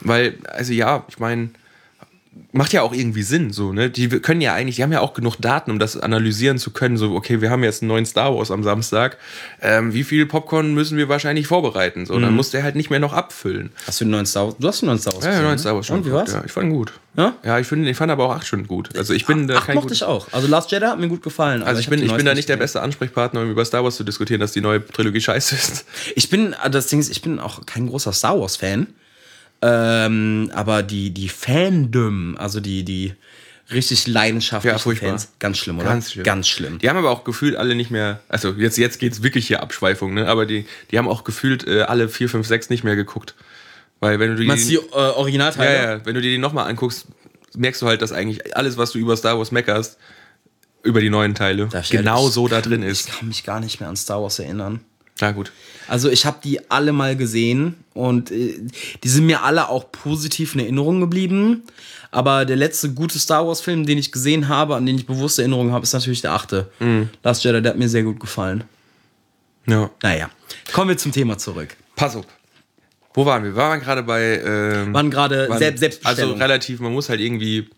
Weil, also ja, ich meine, macht ja auch irgendwie Sinn, so, ne? Die können ja eigentlich, die haben ja auch genug Daten, um das analysieren zu können. So, okay, wir haben jetzt einen neuen Star Wars am Samstag. Ähm, wie viel Popcorn müssen wir wahrscheinlich vorbereiten? So, Mhm. dann muss der halt nicht mehr noch abfüllen. hast du einen neuen Star Wars? Du hast einen neuen Star Wars. Ja, gesehen, neuen ne? Star Wars schon. Und wie war's? Ja, ich fand ihn gut. Ja? Ja, ich, finde, ich fand aber auch acht schon gut. Also ich bin da Ach, kein mochte ich auch. Also Last Jedi hat mir gut gefallen. also ich, bin, ich bin da nicht der beste Ansprechpartner, um über Star Wars zu diskutieren, dass die neue Trilogie <laughs> scheiße ist. Ich bin, äh, das Ding ist, ich bin auch kein großer Star Wars-Fan. Ähm, aber die, die Fandom, also die, die richtig leidenschaftlichen Ja, furchtbar. Fans, ganz schlimm, oder? Ganz schlimm. Ganz schlimm. Die haben aber auch gefühlt alle nicht mehr, also jetzt, jetzt geht's wirklich hier Abschweifung, ne? Aber die, die haben auch gefühlt äh, alle 4, 5, 6 nicht mehr geguckt. Weil wenn du die. Meinst die äh, ja, Originalteile? ja, wenn du dir die nochmal anguckst, merkst du halt, dass eigentlich alles, was du über Star Wars meckerst, über die neuen Teile, ich genau so da drin Ich ist. kann mich gar nicht mehr an Star Wars erinnern. Na gut. Also ich habe die alle mal gesehen und äh, die sind mir alle auch positiv in Erinnerung geblieben. Aber der letzte gute Star Wars-Film, den ich gesehen habe, an den ich bewusste Erinnerungen habe, ist natürlich der achte. Mhm. Last Jedi, der hat mir sehr gut gefallen. Ja. Naja, kommen wir zum Thema zurück. Pass auf. Wo waren wir? Wir waren gerade bei. Ähm, Waren gerade Selbst Selbstbestellung. Also relativ, man muss halt irgendwie.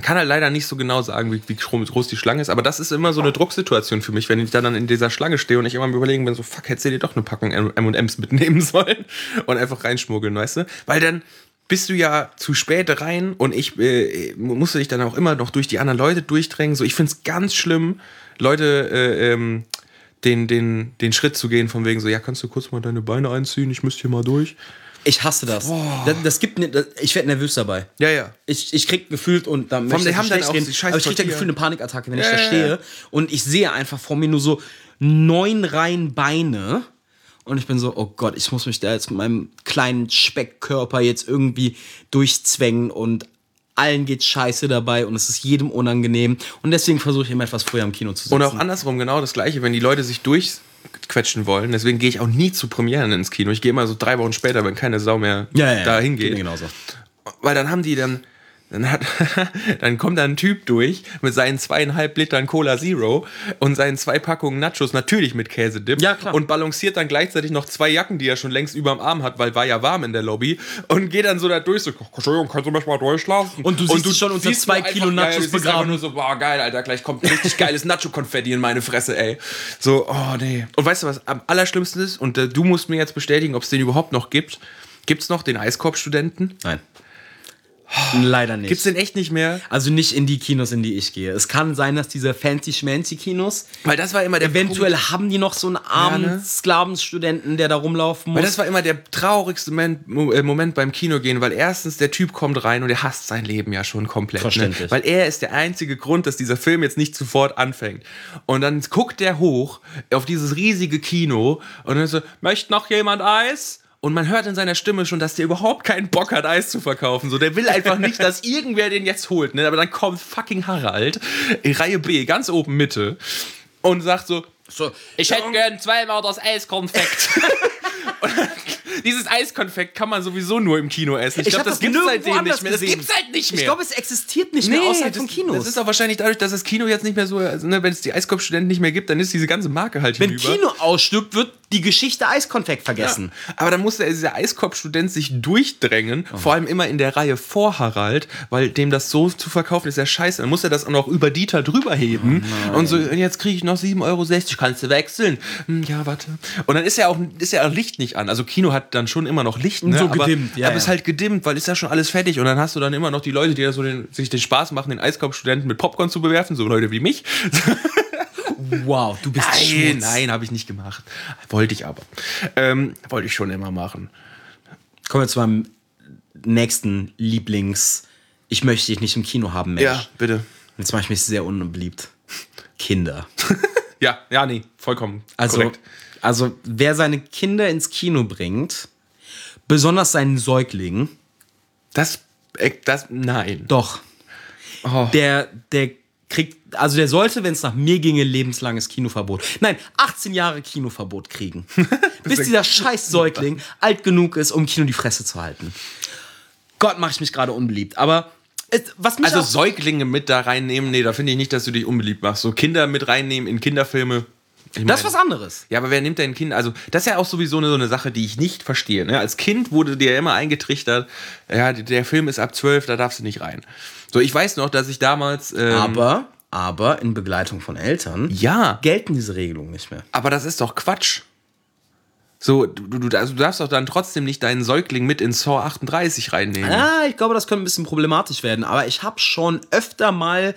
Man kann halt leider nicht so genau sagen, wie, wie groß die Schlange ist, aber das ist immer so eine Drucksituation für mich, wenn ich dann in dieser Schlange stehe und ich immer überlegen bin, so fuck, hättest du dir doch eine Packung M&M's mitnehmen <laughs> sollen und einfach reinschmuggeln, weißt du? Weil dann bist du ja zu spät rein und ich äh, musste dich dann auch immer noch durch die anderen Leute durchdrängen. So, ich finde es ganz schlimm, Leute äh, ähm, den, den, den Schritt zu gehen, von wegen so, ja, kannst du kurz mal deine Beine einziehen, ich müsste hier mal durch. Ich hasse das. Das, das gibt ne, das, ich werde nervös dabei. Ja, ja. Ich, ich krieg gefühlt und dann möchte ich haben dann auch reden, aber ich krieg da gefühlt eine Panikattacke, wenn ich Ja, da ja, stehe ja. und ich sehe einfach vor mir nur so neun Reihen Beine und ich bin so, oh Gott, ich muss mich da jetzt mit meinem kleinen Speckkörper jetzt irgendwie durchzwängen und allen geht scheiße dabei und es ist jedem unangenehm und deswegen versuche ich immer etwas früher im Kino zu sitzen. Und auch andersrum genau das gleiche, wenn die Leute sich durchquetschen wollen. Deswegen gehe ich auch nie zu Premieren ins Kino. Ich gehe immer so drei Wochen später, wenn keine Sau mehr ja, ja, dahin geht geht. mir genauso. Weil dann haben die dann Dann, hat, <laughs> dann kommt da ein Typ durch mit seinen zweieinhalb Litern Cola Zero und seinen zwei Packungen Nachos, natürlich mit Käsedip. Ja, klar. Und balanciert dann gleichzeitig noch zwei Jacken, die er schon längst überm Arm hat, weil war ja warm in der Lobby. Und geht dann so da durch, so, Entschuldigung, kannst du mich mal durchlassen? Und du siehst dich schon unter siehst zwei Kilo einfach, Nachos ja, du siehst begraben. nur so, boah, geil, Alter, gleich kommt richtig geiles Nacho-Konfetti in meine Fresse, ey. So, oh, nee. Und weißt du, was am allerschlimmsten ist? Und äh, du musst mir jetzt bestätigen, ob es den überhaupt noch gibt. Gibt es noch den Eiskorb-Studenten? Nein. Leider nicht. Gibt es den echt nicht mehr? also nicht in die Kinos, in die ich gehe. Es kann sein, dass diese fancy-schmancy Kinos, Weil das war immer der eventuell haben die noch so einen armen Ja, ne? Sklavenstudenten, der da rumlaufen muss. Weil das war immer der traurigste Moment, Mo- äh, Moment beim Kino gehen, weil erstens der Typ kommt rein und er hasst sein Leben ja schon komplett. Ne? Verständlich. Weil er ist der einzige Grund, dass dieser Film jetzt nicht sofort anfängt. Und dann guckt der hoch auf dieses riesige Kino und dann so, möchte noch jemand Eis? Und man hört in seiner Stimme schon, dass der überhaupt keinen Bock hat, Eis zu verkaufen. So, der will einfach nicht, dass <laughs> irgendwer den jetzt holt. Ne? Aber dann kommt fucking Harald, in Reihe B, ganz oben Mitte, und sagt so, so, ich hätte gern zweimal das Eiskonfekt. <laughs> <laughs> Und dieses Eiskonfekt kann man sowieso nur im Kino essen. Ich, Ich glaube, das das gibt's nirgendwo seitdem nicht mehr. Das gesehen. gibt's halt nicht mehr. Ich glaube, es existiert nicht mehr außerhalb das, von Kinos. das ist auch wahrscheinlich dadurch, dass das Kino jetzt nicht mehr so, also, ne, wenn es die Eiskopfstudenten nicht mehr gibt, dann ist diese ganze Marke halt Wenn hinüber. Kino ausstirbt, wird die Geschichte Eiskonfekt vergessen. Aber dann muss der, dieser Eiskopfstudent sich durchdrängen, Oh. vor allem immer in der Reihe vor Harald, weil dem das so zu verkaufen ist ja scheiße. Dann muss er das auch noch über Dieter drüber heben Oh und so, jetzt kriege ich noch 7,60 Euro, kannst du wechseln? Hm, ja, warte. Und dann ist ja auch ist ja auch Licht nicht an. Also Kino hat dann schon immer noch Licht, ne? So aber, gedimmt, ja, Aber ist ja. halt gedimmt, weil ist ja schon alles fertig und dann hast du dann immer noch die Leute, die da so den, sich den Spaß machen, den Eiskopfstudenten mit Popcorn zu bewerfen, so Leute wie mich. <laughs> Wow, du bist Nein, Schmutz. nein, habe ich nicht gemacht. Wollte ich aber. Ähm, wollte ich schon immer machen. Kommen wir zu meinem nächsten Lieblings- Ich möchte dich nicht im Kino haben, Mensch. Ja, bitte. Jetzt mache ich mich sehr unbeliebt. Kinder. <laughs> Ja, ja, nee, vollkommen Also, korrekt. Also wer seine Kinder ins Kino bringt, besonders seinen Säugling, Das, äh, das, nein. doch, Oh. der, der kriegt, also der sollte, wenn es nach mir ginge, lebenslanges Kinoverbot. Nein, 18 Jahre Kinoverbot kriegen. <laughs> bis dieser scheiß Säugling alt genug ist, um Kino die Fresse zu halten. Gott, mache ich mich gerade unbeliebt. Aber es, was mich Also Säuglinge mit da reinnehmen, nee, da finde ich nicht, dass du dich unbeliebt machst. So Kinder mit reinnehmen in Kinderfilme. Ich das ist was anderes. Ja, aber wer nimmt denn Kinder? Also, das ist ja auch sowieso eine, so eine Sache, die ich nicht verstehe. Ne? Als Kind wurde dir immer eingetrichtert, ja, der Film ist ab 12, da darfst du nicht rein. So, ich weiß noch, dass ich damals. Ähm, Aber, aber in Begleitung von Eltern ja, gelten diese Regelungen nicht mehr. aber das ist doch Quatsch. So, du, du, also du darfst doch dann trotzdem nicht deinen Säugling mit in Saw 38 reinnehmen. Ja, ich glaube, das könnte ein bisschen problematisch werden. Aber ich habe schon öfter mal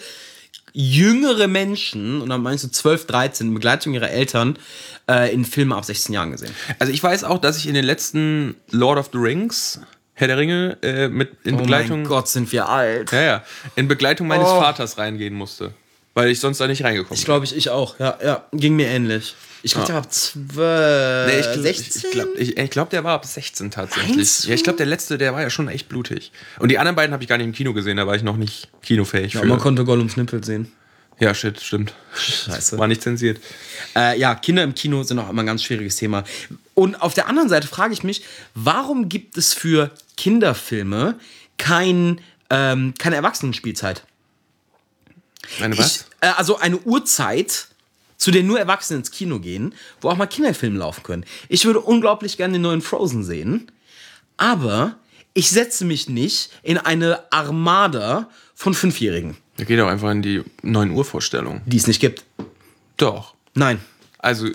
jüngere Menschen, und dann meinst du 12, 13, in Begleitung ihrer Eltern, äh, in Filmen ab 16 Jahren gesehen. Also ich weiß auch, dass ich in den letzten Lord of the Rings, Herr der Ringe, äh, mit in Oh mein Begleitung, Gott, sind wir alt. ja, ja, in Begleitung meines Oh. Vaters reingehen musste, weil ich sonst da nicht reingekommen Ich glaube, ich, ich auch. Ja, ja, ging mir ähnlich. Ich glaube, der war ab 12, Nee, ich gl- 16? Ich, ich glaube, ich, ich glaub, der war ab 16 tatsächlich. Ja, ich glaube, der letzte, der war ja schon echt blutig. Und die anderen beiden habe ich gar nicht im Kino gesehen, da war ich noch nicht kinofähig Ja, für. man konnte Gollums Nippel sehen. ja, shit, stimmt. Scheiße. War nicht zensiert. Äh, ja, Kinder im Kino sind auch immer ein ganz schwieriges Thema. Und auf der anderen Seite frage ich mich, warum gibt es für Kinderfilme kein, ähm, keine Erwachsenenspielzeit? Meine was? Ich, äh, also eine Uhrzeit, zu der nur Erwachsene ins Kino gehen, wo auch mal Kinderfilme laufen können. Ich würde unglaublich gerne den neuen Frozen sehen, aber ich setze mich nicht in eine Armada von Fünfjährigen, Da geht auch einfach in die 9 Uhr Vorstellung. die es nicht gibt. Doch. Nein. Also,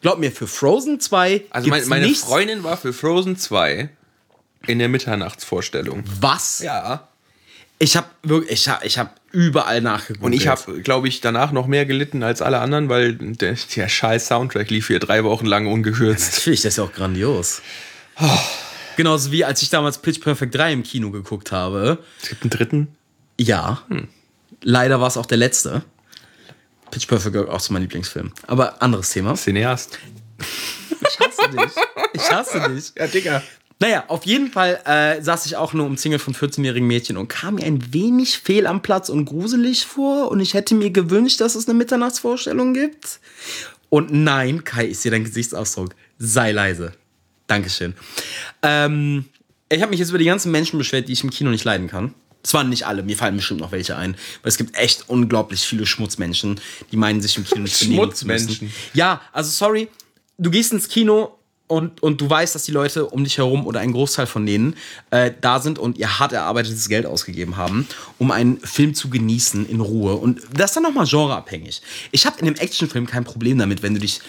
Glaub mir, für Frozen 2 also mein, meine nichts. Freundin war für Frozen 2 in der Mitternachtsvorstellung. Was? Ja. Ich habe wirklich, ich habe ich hab überall nachgeguckt. Und ich habe, glaube ich, danach noch mehr gelitten als alle anderen, weil der, der scheiß Soundtrack lief hier drei Wochen lang ungekürzt. Natürlich, das ist ja auch grandios. Genauso wie als ich damals Pitch Perfect 3 im Kino geguckt habe. Es gibt einen dritten. Ja. Leider war es auch der letzte. Pitch Perfect auch so mein Lieblingsfilm. Aber anderes Thema. Cineast. Ich hasse dich. Ich hasse dich. Ja, Digga. Naja, auf jeden Fall äh, saß ich auch nur umzingelt von 14-jährigen Mädchen und kam mir ein wenig fehl am Platz und gruselig vor. Und ich hätte mir gewünscht, dass es eine Mitternachtsvorstellung gibt. Und nein, Kai, ich sehe deinen Gesichtsausdruck. Sei leise. Dankeschön. Ähm, ich habe mich jetzt über die ganzen Menschen beschwert, die ich im Kino nicht leiden kann. Das waren nicht alle, mir fallen bestimmt noch welche ein. Weil es gibt echt unglaublich viele Schmutzmenschen, die meinen, sich im Kino nicht benehmen zu müssen. Schmutzmenschen. Ja, also sorry, du gehst ins Kino und, und du weißt, dass die Leute um dich herum oder ein Großteil von denen äh, da sind und ihr hart erarbeitetes Geld ausgegeben haben, um einen Film zu genießen in Ruhe. Und das ist dann nochmal genreabhängig. Ich habe in einem Actionfilm kein Problem damit, wenn du dich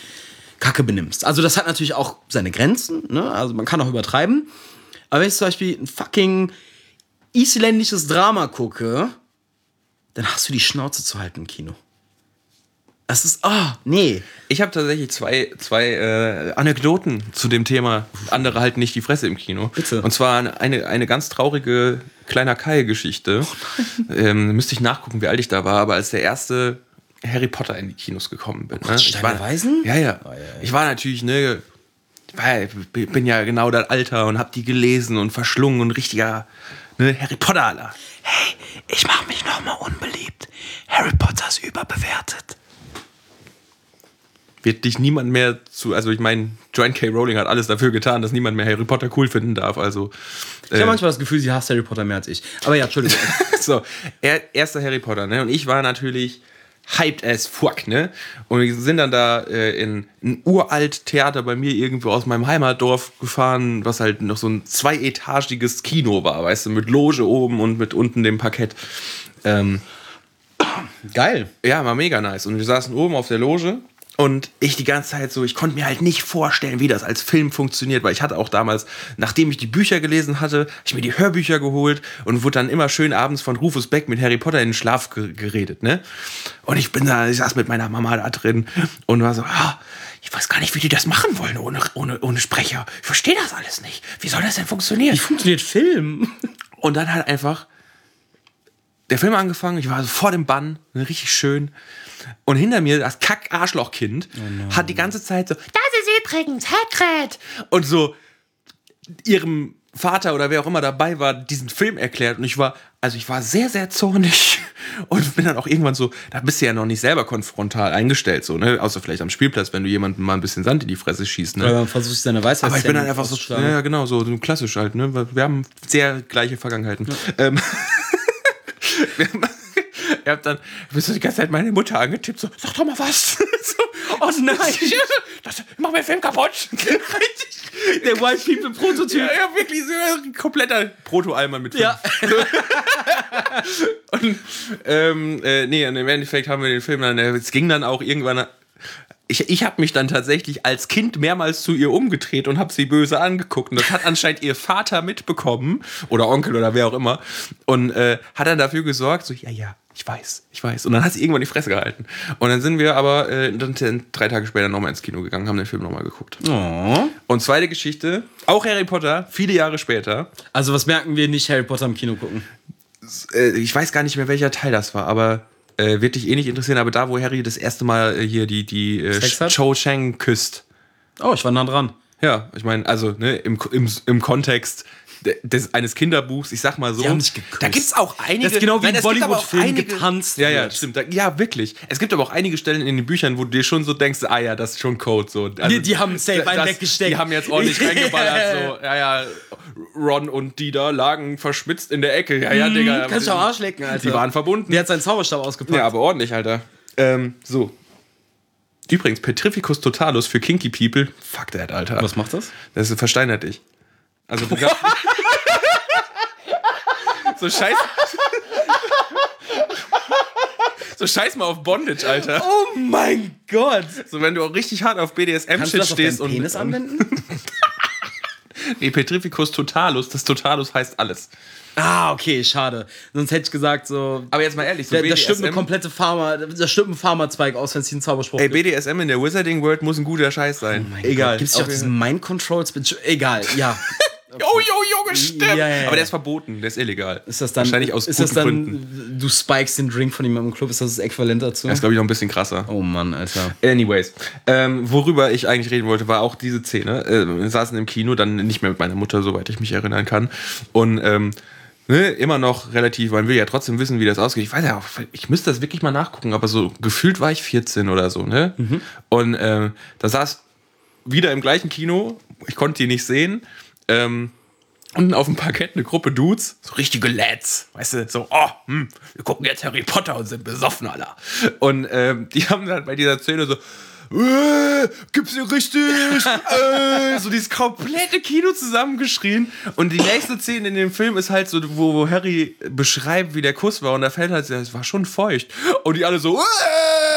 kacke benimmst. Also das hat natürlich auch seine Grenzen, ne? also man kann auch übertreiben. Aber wenn ich zum Beispiel ein fucking isländisches Drama gucke, dann hast du die Schnauze zu halten im Kino. Das ist, ah, nee. Ich habe tatsächlich zwei, zwei äh, Anekdoten zu dem Thema. Andere halten nicht die Fresse im Kino. Bitte. Und zwar eine, eine ganz traurige kleiner Kai-Geschichte. ähm, müsste ich nachgucken, wie alt ich da war, aber als der erste Harry Potter in die Kinos gekommen bin. Ne? Stein Ich war- Weisen? Ja, ja. Oh, ja, ja. Ich war natürlich, ne, weil ich bin ja genau das Alter und hab die gelesen und verschlungen und richtiger ne, Harry Potter aller. Hey, ich mache mich nochmal unbeliebt. Harry Potter ist überbewertet. Wird dich niemand mehr zu, also ich meine, Joanne K. Rowling hat alles dafür getan, dass niemand mehr Harry Potter cool finden darf. Also Ich habe manchmal das Gefühl, sie hasst Harry Potter mehr als ich. Aber ja, Entschuldigung. <laughs> so, er, erster Harry Potter, ne? Und ich war natürlich hyped as fuck, ne? Und wir sind dann da äh, in ein uralt Theater bei mir irgendwo aus meinem Heimatdorf gefahren, was halt noch so ein zweietagiges Kino war, weißt du, mit Loge oben und mit unten dem Parkett. Ähm, Geil. ja, war mega nice. Und wir saßen oben auf der Loge und ich die ganze Zeit so, ich konnte mir halt nicht vorstellen, wie das als Film funktioniert, weil ich hatte auch damals, nachdem ich die Bücher gelesen hatte, ich mir die Hörbücher geholt und wurde dann immer schön abends von Rufus Beck mit Harry Potter in den Schlaf ge geredet, ne? Und ich bin da, ich saß mit meiner Mama da drin und war so, ah, ich weiß gar nicht, wie die das machen wollen ohne, ohne, ohne Sprecher. Ich verstehe das alles nicht. Wie soll das denn funktionieren? Wie funktioniert Film? Und dann halt einfach der Film angefangen, ich war so vor dem Bann, richtig schön. Und hinter mir das Kack-Arschlochkind hat die ganze Zeit so, das ist übrigens Hagrid. Und so ihrem Vater oder wer auch immer dabei war, diesen Film erklärt. Und ich war, also ich war sehr, sehr zornig. <laughs> Und bin dann auch irgendwann so, da bist du ja noch nicht selber konfrontal eingestellt, so, ne? Außer vielleicht am Spielplatz, wenn du jemandem mal ein bisschen Sand in die Fresse schießt, ne? Weil man versucht, seine Weisheit Aber ich bin dann einfach so, ja, ja, genau, so, so klassisch halt, ne? Wir haben sehr gleiche Vergangenheiten. Ähm, <laughs> Ihr habt dann, bist du die ganze Zeit meine Mutter angetippt, so, sag doch mal was. <laughs> so, oh nein, <laughs> das, mach mir den Film kaputt. <laughs> Der White People Prototyp. Ja, ja, wirklich so ein kompletter Proto-Alman mit. Ja. Und, ähm, äh, nee, und im Endeffekt haben wir den Film dann, es ging dann auch irgendwann. Ich, ich habe mich dann tatsächlich als Kind mehrmals zu ihr umgedreht und habe sie böse angeguckt. Und das hat anscheinend ihr Vater mitbekommen oder Onkel oder wer auch immer und äh, hat dann dafür gesorgt, so ja, ja, ich weiß, ich weiß. Und dann hat sie irgendwann die Fresse gehalten. Und dann sind wir aber äh, dann drei Tage später nochmal ins Kino gegangen, haben den Film nochmal geguckt. Oh. Und zweite Geschichte, auch Harry Potter, viele Jahre später. Also, was merken wir nicht Harry Potter im Kino gucken? äh, ich weiß gar nicht mehr, welcher Teil das war, aber äh, wird dich eh nicht interessieren, aber da, wo Harry das erste Mal äh, hier die, die äh? Cho Chang küsst. Oh, ich war nah dran. Ja, ich meine, also ne, im, im, im Kontext des, eines Kinderbuchs, ich sag mal so. Die haben sich geküsst. Da gibt's auch einige. Das ist genau wie Nein, im es gibt aber auch Bollywood-Film einige- getanzt Ja, ja, stimmt. Da, ja, wirklich. Es gibt aber auch einige Stellen in den Büchern, wo du dir schon so denkst, ah ja, das ist schon Code. So. Also, Die- die haben safe einen weggesteckt. Die haben jetzt ordentlich <laughs> reingeballert. So, ja, ja, Ron und Dieter lagen verschmitzt in der Ecke. Ja, ja, Digga. Mhm, Kannst du am Arsch lecken, Alter. Die waren verbunden. Der hat seinen Zauberstab ausgepackt. Ja, aber ordentlich, Alter. Ähm, so. Übrigens, Petrificus Totalus für Kinky People. Fuck that, Alter. Was macht das? Das versteinert dich. Also du kannst- <laughs> So scheiß. <laughs> So scheiß mal auf Bondage, Alter. Oh mein Gott. So wenn du auch richtig hart auf BDSM-Shit auf stehst deinen und. Penis anwenden? <laughs> Nee, Petrificus Totalus. Das Totalus heißt alles. ah, okay, schade. Sonst hätte ich gesagt, so. Aber jetzt mal ehrlich, so Da, da stimmt eine BDSM komplette Pharma, da stimmt ein Pharmazweig aus, wenn es einen Zauberspruch Ey. BDSM in der Wizarding World muss ein guter Scheiß sein. Egal. Gibt es auch diesen Mind Control Spin? Egal, ja. Oh, jo, Junge, stimmt. Ja, ja, ja. Aber der ist verboten, der ist illegal. Ist das dann. Wahrscheinlich aus ist guten das dann, Gründen. Du spikest den Drink von jemandem im Club, ist das das Äquivalent dazu? Das ist, glaube ich, noch ein bisschen krasser. oh Mann, Alter. Anyways, ähm, worüber ich eigentlich reden wollte, war auch diese Szene. Äh, wir saßen im Kino, dann nicht mehr mit meiner Mutter, soweit ich mich erinnern kann. Und ähm, ne, immer noch relativ, man will ja trotzdem wissen, wie das ausgeht. Ich weiß ja, auch, ich müsste das wirklich mal nachgucken, aber so gefühlt war ich 14 oder so, ne? Und ähm, da saß wieder im gleichen Kino, ich konnte die nicht sehen. Ähm, unten auf dem Parkett eine Gruppe Dudes, so richtige Lads, weißt du, so, oh, hm, wir gucken jetzt Harry Potter und sind besoffen, Alter. Und ähm, die <laughs> haben dann bei dieser Szene so, äh, gibt's hier richtig? <laughs> äh, so dieses komplette Kino zusammengeschrien. Und die nächste Szene in dem Film ist halt so, wo, wo Harry beschreibt, wie der Kuss war. Und da fällt halt, es war schon feucht. Und die alle so, äh,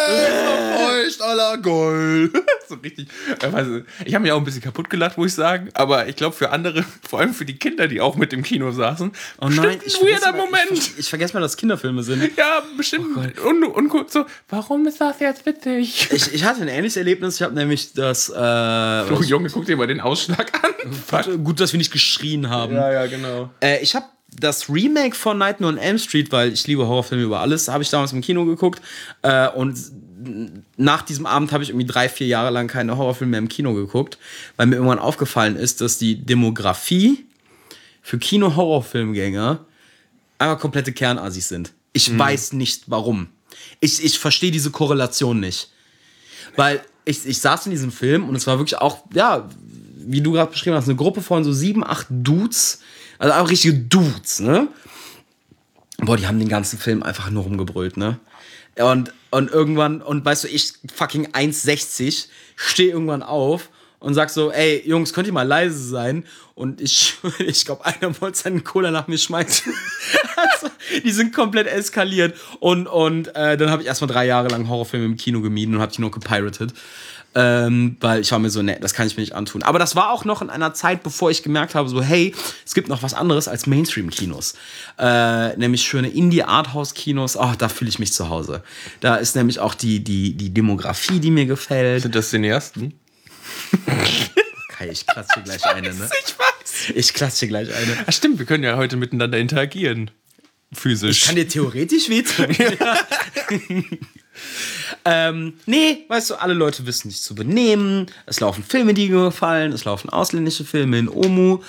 feucht, aller Gold. <laughs> so richtig. äh, Ich habe mich auch ein bisschen kaputt gelacht, muss ich sagen. Aber ich glaube, für andere, <laughs> vor allem für die Kinder, die auch mit im Kino saßen, Oh nein, bestimmt ein weirder mal, Moment. Ich, ich vergesse mal, dass Kinderfilme sind. ja, bestimmt. und, und, und so, warum ist das jetzt witzig? Ich, ich hatte ein ähnliches Erlebnis. Ich habe nämlich das. Äh, Oh, Junge, guck dir mal den Ausschlag an. Gut, dass wir nicht geschrien haben. Ja, ja, genau. Äh, ich habe das Remake von Nightmare on Elm Street, weil ich liebe Horrorfilme über alles, habe ich damals im Kino geguckt. Äh, und nach diesem Abend habe ich irgendwie drei, vier Jahre lang keine Horrorfilme mehr im Kino geguckt, weil mir irgendwann aufgefallen ist, dass die Demografie für Kino-Horrorfilmgänger einfach komplette Kernassis sind. Ich weiß nicht warum. Ich, ich verstehe diese Korrelation nicht. Weil ich, ich saß in diesem Film und es war wirklich auch, ja, wie du gerade beschrieben hast, eine Gruppe von so sieben, acht Dudes, also auch richtige Dudes, ne? Boah, die haben den ganzen Film einfach nur rumgebrüllt, ne? Und, und irgendwann, und weißt du, ich fucking 1,60, stehe irgendwann auf und sag so, ey, Jungs, könnt ihr mal leise sein? Und ich, <laughs> ich glaube, einer wollte seinen Cola nach mir schmeißen. <laughs> also, die sind komplett eskaliert. Und, und äh, dann habe ich erstmal drei Jahre lang Horrorfilme im Kino gemieden und habe die nur gepiratet. Ähm, weil ich war mir so, ne, das kann ich mir nicht antun. Aber das war auch noch in einer Zeit, bevor ich gemerkt habe, so, hey, es gibt noch was anderes als Mainstream-Kinos. Äh, nämlich schöne Indie-Arthouse-Kinos. Oh, da fühle ich mich zu Hause. Da ist nämlich auch die, die, die Demografie, die mir gefällt. Sind das Cineasten? Kai, ich klatsche gleich <laughs> eine, ne? Ich weiß. Ich klatsche gleich eine. Ach stimmt, wir können ja heute miteinander interagieren. Physisch. Ich kann dir theoretisch wehtun. <laughs> <laughs> ähm, nee, weißt du, alle Leute wissen sich zu benehmen. Es laufen Filme, die mir gefallen. Es laufen ausländische Filme in Omu.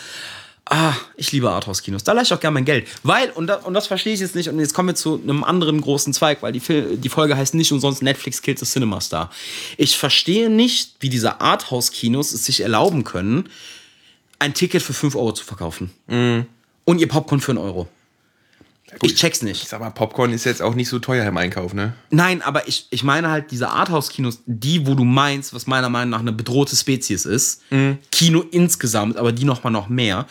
Ah, ich liebe Arthouse-Kinos. Da lasse ich auch gerne mein Geld. Weil, und, da, und das verstehe ich jetzt nicht, und jetzt kommen wir zu einem anderen großen Zweig, weil die, Fil die Folge heißt nicht umsonst Netflix Kills the Cinema Star. Ich verstehe nicht, wie diese Arthouse-Kinos es sich erlauben können, ein Ticket für 5 Euro zu verkaufen. Und ihr Popcorn für einen Euro. Ich check's nicht. Ich sag mal, Popcorn ist jetzt auch nicht so teuer im Einkauf, ne? Nein, aber ich, ich meine halt diese Arthouse-Kinos, die, wo du meinst, was meiner Meinung nach eine bedrohte Spezies ist, Kino insgesamt, aber die nochmal noch mehr,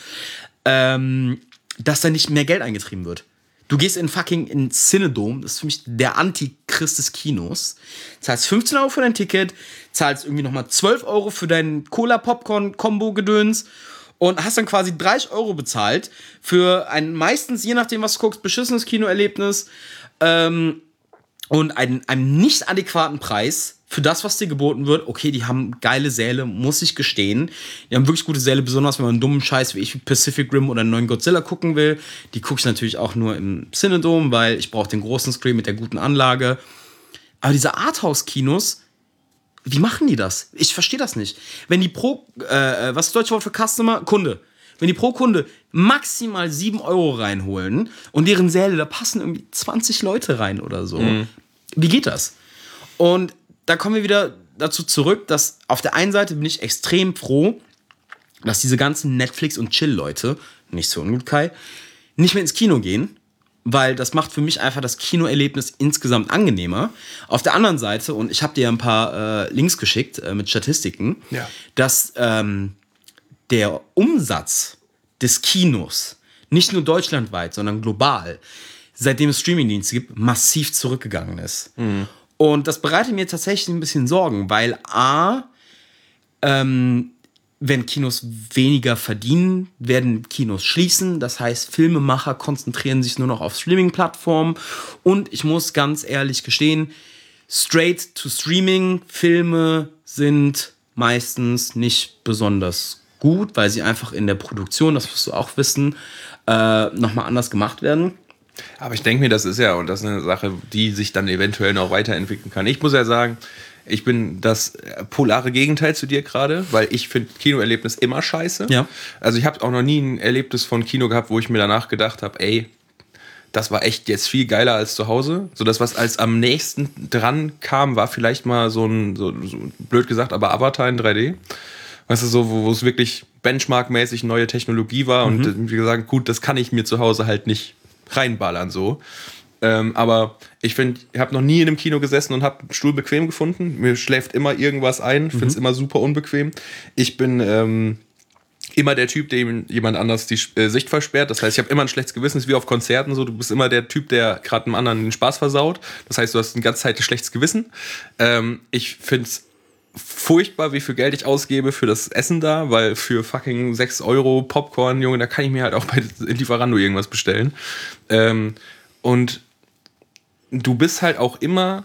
ähm, dass da nicht mehr Geld eingetrieben wird. Du gehst in fucking in Cinedome, das ist für mich der Antichrist des Kinos, zahlst 15 Euro für dein Ticket, zahlst irgendwie nochmal 12 Euro für dein Cola-Popcorn-Kombo-Gedöns und hast dann quasi 30 Euro bezahlt für ein meistens, je nachdem, was du guckst, beschissenes Kinoerlebnis ähm, und einen, einem nicht adäquaten Preis für das, was dir geboten wird. Okay, die haben geile Säle, muss ich gestehen. Die haben wirklich gute Säle, besonders wenn man einen dummen Scheiß wie ich Pacific Rim oder einen neuen Godzilla gucken will. Die gucke ich natürlich auch nur im Cinedome, weil ich brauche den großen Screen mit der guten Anlage. Aber diese Arthouse-Kinos, wie machen die das? Ich verstehe das nicht. Wenn die pro, äh, was ist das deutsche Wort für Customer? Kunde. Wenn die pro Kunde maximal 7 Euro reinholen und deren Säle, da passen irgendwie 20 Leute rein oder so. Wie geht das? Und da kommen wir wieder dazu zurück, dass auf der einen Seite bin ich extrem froh, dass diese ganzen Netflix- und Chill-Leute, nicht so ungut Kai, nicht mehr ins Kino gehen, weil das macht für mich einfach das Kinoerlebnis insgesamt angenehmer. Auf der anderen Seite, und ich habe dir ein paar äh, Links geschickt äh, mit Statistiken, Ja. dass ähm, der Umsatz des Kinos, nicht nur deutschlandweit, sondern global, seitdem es Streamingdienste gibt, massiv zurückgegangen ist. Und das bereitet mir tatsächlich ein bisschen Sorgen, weil A, ähm, wenn Kinos weniger verdienen, werden Kinos schließen. Das heißt, Filmemacher konzentrieren sich nur noch auf Streaming-Plattformen. Und ich muss ganz ehrlich gestehen, straight to Streaming Filme sind meistens nicht besonders gut, weil sie einfach in der Produktion, das wirst du auch wissen, äh, nochmal anders gemacht werden. Aber ich denke mir, das ist ja, und das ist eine Sache, die sich dann eventuell noch weiterentwickeln kann. Ich muss ja sagen, ich bin das äh, polare Gegenteil zu dir gerade, weil ich finde Kinoerlebnis immer scheiße. Ja. Also ich habe auch noch nie ein Erlebnis von Kino gehabt, wo ich mir danach gedacht habe, ey, das war echt jetzt viel geiler als zu Hause. So das, was als am nächsten dran kam, war vielleicht mal so ein, so, so blöd gesagt, aber Avatar in 3D. Weißt du, so, wo es wirklich benchmarkmäßig neue Technologie war Mhm. und wie gesagt, gut, das kann ich mir zu Hause halt nicht reinballern so. Ähm, aber ich finde, ich habe noch nie in einem Kino gesessen und habe einen Stuhl bequem gefunden. Mir schläft immer irgendwas ein, Mhm. finde es immer super unbequem. Ich bin ähm, immer der Typ, dem jemand anders die äh, Sicht versperrt. Das heißt, ich habe immer ein schlechtes Gewissen, das ist wie auf Konzerten so. Du bist immer der Typ, der gerade einem anderen den Spaß versaut. Das heißt, du hast die ganze Zeit ein schlechtes Gewissen. Ähm, ich finde es furchtbar, wie viel Geld ich ausgebe für das Essen da, weil für fucking 6 Euro Popcorn, Junge, da kann ich mir halt auch bei Lieferando irgendwas bestellen. Ähm, und du bist halt auch immer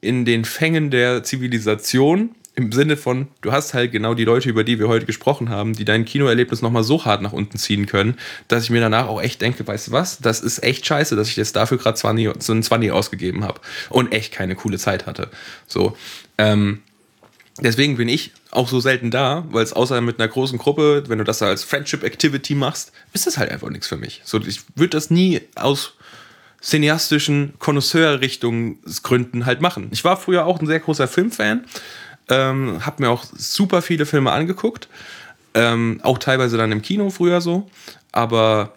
in den Fängen der Zivilisation im Sinne von, du hast halt genau die Leute, über die wir heute gesprochen haben, die dein Kinoerlebnis nochmal so hart nach unten ziehen können, dass ich mir danach auch echt denke, weißt du was, das ist echt scheiße, dass ich jetzt dafür gerade 20, so einen 20 ausgegeben habe und echt keine coole Zeit hatte. So, ähm, deswegen bin ich auch so selten da, weil es außer mit einer großen Gruppe, wenn du das als Friendship Activity machst, ist das halt einfach nichts für mich. So, ich würde das nie aus cineastischen Connoisseur-Richtungsgründen halt machen. Ich war früher auch ein sehr großer Filmfan, ähm, habe mir auch super viele Filme angeguckt, ähm, auch teilweise dann im Kino früher so, aber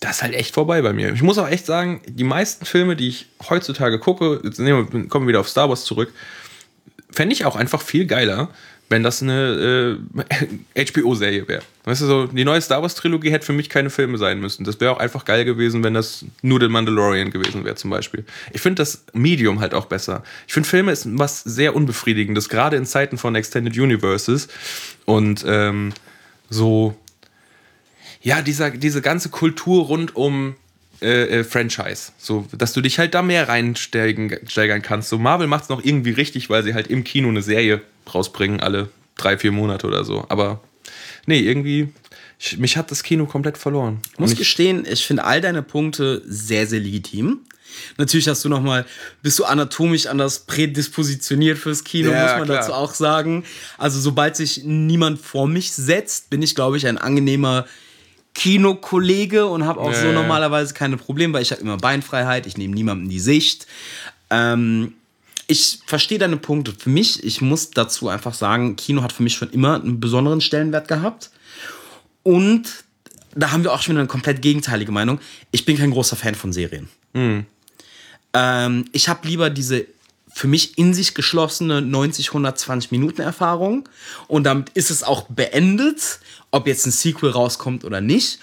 das ist halt echt vorbei bei mir. Ich muss auch echt sagen, die meisten Filme, die ich heutzutage gucke, jetzt nehmen kommen wir wieder auf Star Wars zurück, fände ich auch einfach viel geiler, wenn das eine äh, <laughs> HBO-Serie wäre. Weißt du, so, die neue Star Wars-Trilogie hätte für mich keine Filme sein müssen. Das wäre auch einfach geil gewesen, wenn das nur The Mandalorian gewesen wäre, zum Beispiel. Ich finde das Medium halt auch besser. Ich finde, Filme ist was sehr Unbefriedigendes, gerade in Zeiten von Extended Universes. Und ähm, so, ja, dieser, diese ganze Kultur rund um äh, äh, Franchise. So, dass du dich halt da mehr reinsteigern steigern kannst. So, Marvel macht es noch irgendwie richtig, weil sie halt im Kino eine Serie rausbringen, alle drei, vier Monate oder so. Aber nee, irgendwie, ich, mich hat das Kino komplett verloren. Ich muss ich, gestehen, ich finde all deine Punkte sehr, sehr legitim. Natürlich hast du noch mal, bist du anatomisch anders prädispositioniert fürs Kino, Ja, muss man klar. dazu auch sagen. Also sobald sich niemand vor mich setzt, bin ich, glaube ich, ein angenehmer Kinokollege und habe auch Ja, so normalerweise keine Probleme, weil ich habe immer Beinfreiheit, ich nehme niemandem die Sicht. Ähm, ich verstehe deine Punkte. Für mich, ich muss dazu einfach sagen, Kino hat für mich schon immer einen besonderen Stellenwert gehabt. Und da haben wir auch schon wieder eine komplett gegenteilige Meinung. Ich bin kein großer Fan von Serien. Ähm, ich habe lieber diese für mich in sich geschlossene 90, 120 Minuten Erfahrung. Und damit ist es auch beendet, ob jetzt ein Sequel rauskommt oder nicht.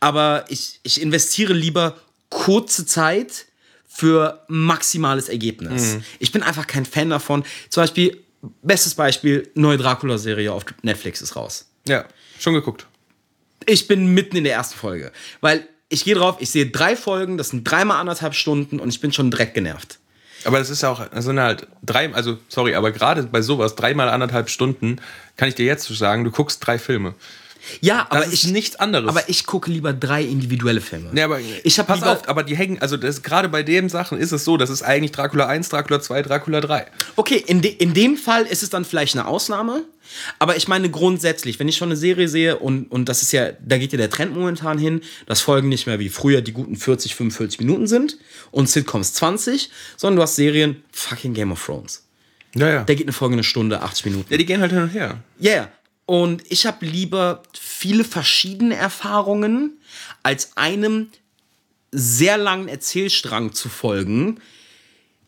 Aber ich, ich investiere lieber kurze Zeit für maximales Ergebnis. Ich bin einfach kein Fan davon. Zum Beispiel, bestes Beispiel, neue Dracula-Serie auf Netflix ist raus. ja, schon geguckt. Ich bin mitten in der ersten Folge. Weil ich gehe drauf, ich sehe drei Folgen, das sind dreimal anderthalb Stunden und ich bin schon direkt genervt. Aber das ist ja auch, das sind halt drei, also sorry, aber gerade bei sowas, dreimal anderthalb Stunden, kann ich dir jetzt sagen, du guckst drei Filme. Ja, aber ist ich nichts anderes. Aber ich gucke lieber drei individuelle Filme. Ja, aber ich habe pass auf, aber die hängen, also das, gerade bei den Sachen ist es so, das ist eigentlich Dracula 1, Dracula 2, Dracula 3. Okay, in, de, in dem Fall ist es dann vielleicht eine Ausnahme. Aber ich meine grundsätzlich, wenn ich schon eine Serie sehe und, und das ist ja, da geht ja der Trend momentan hin, dass Folgen nicht mehr wie früher die guten 40, 45 Minuten sind und Sitcoms 20, sondern du hast Serien, fucking Game of Thrones. Ja, ja. Da geht eine Folge eine Stunde, 80 Minuten. Ja, die gehen halt hin und her. Ja, yeah. Und ich habe lieber viele verschiedene Erfahrungen, als einem sehr langen Erzählstrang zu folgen,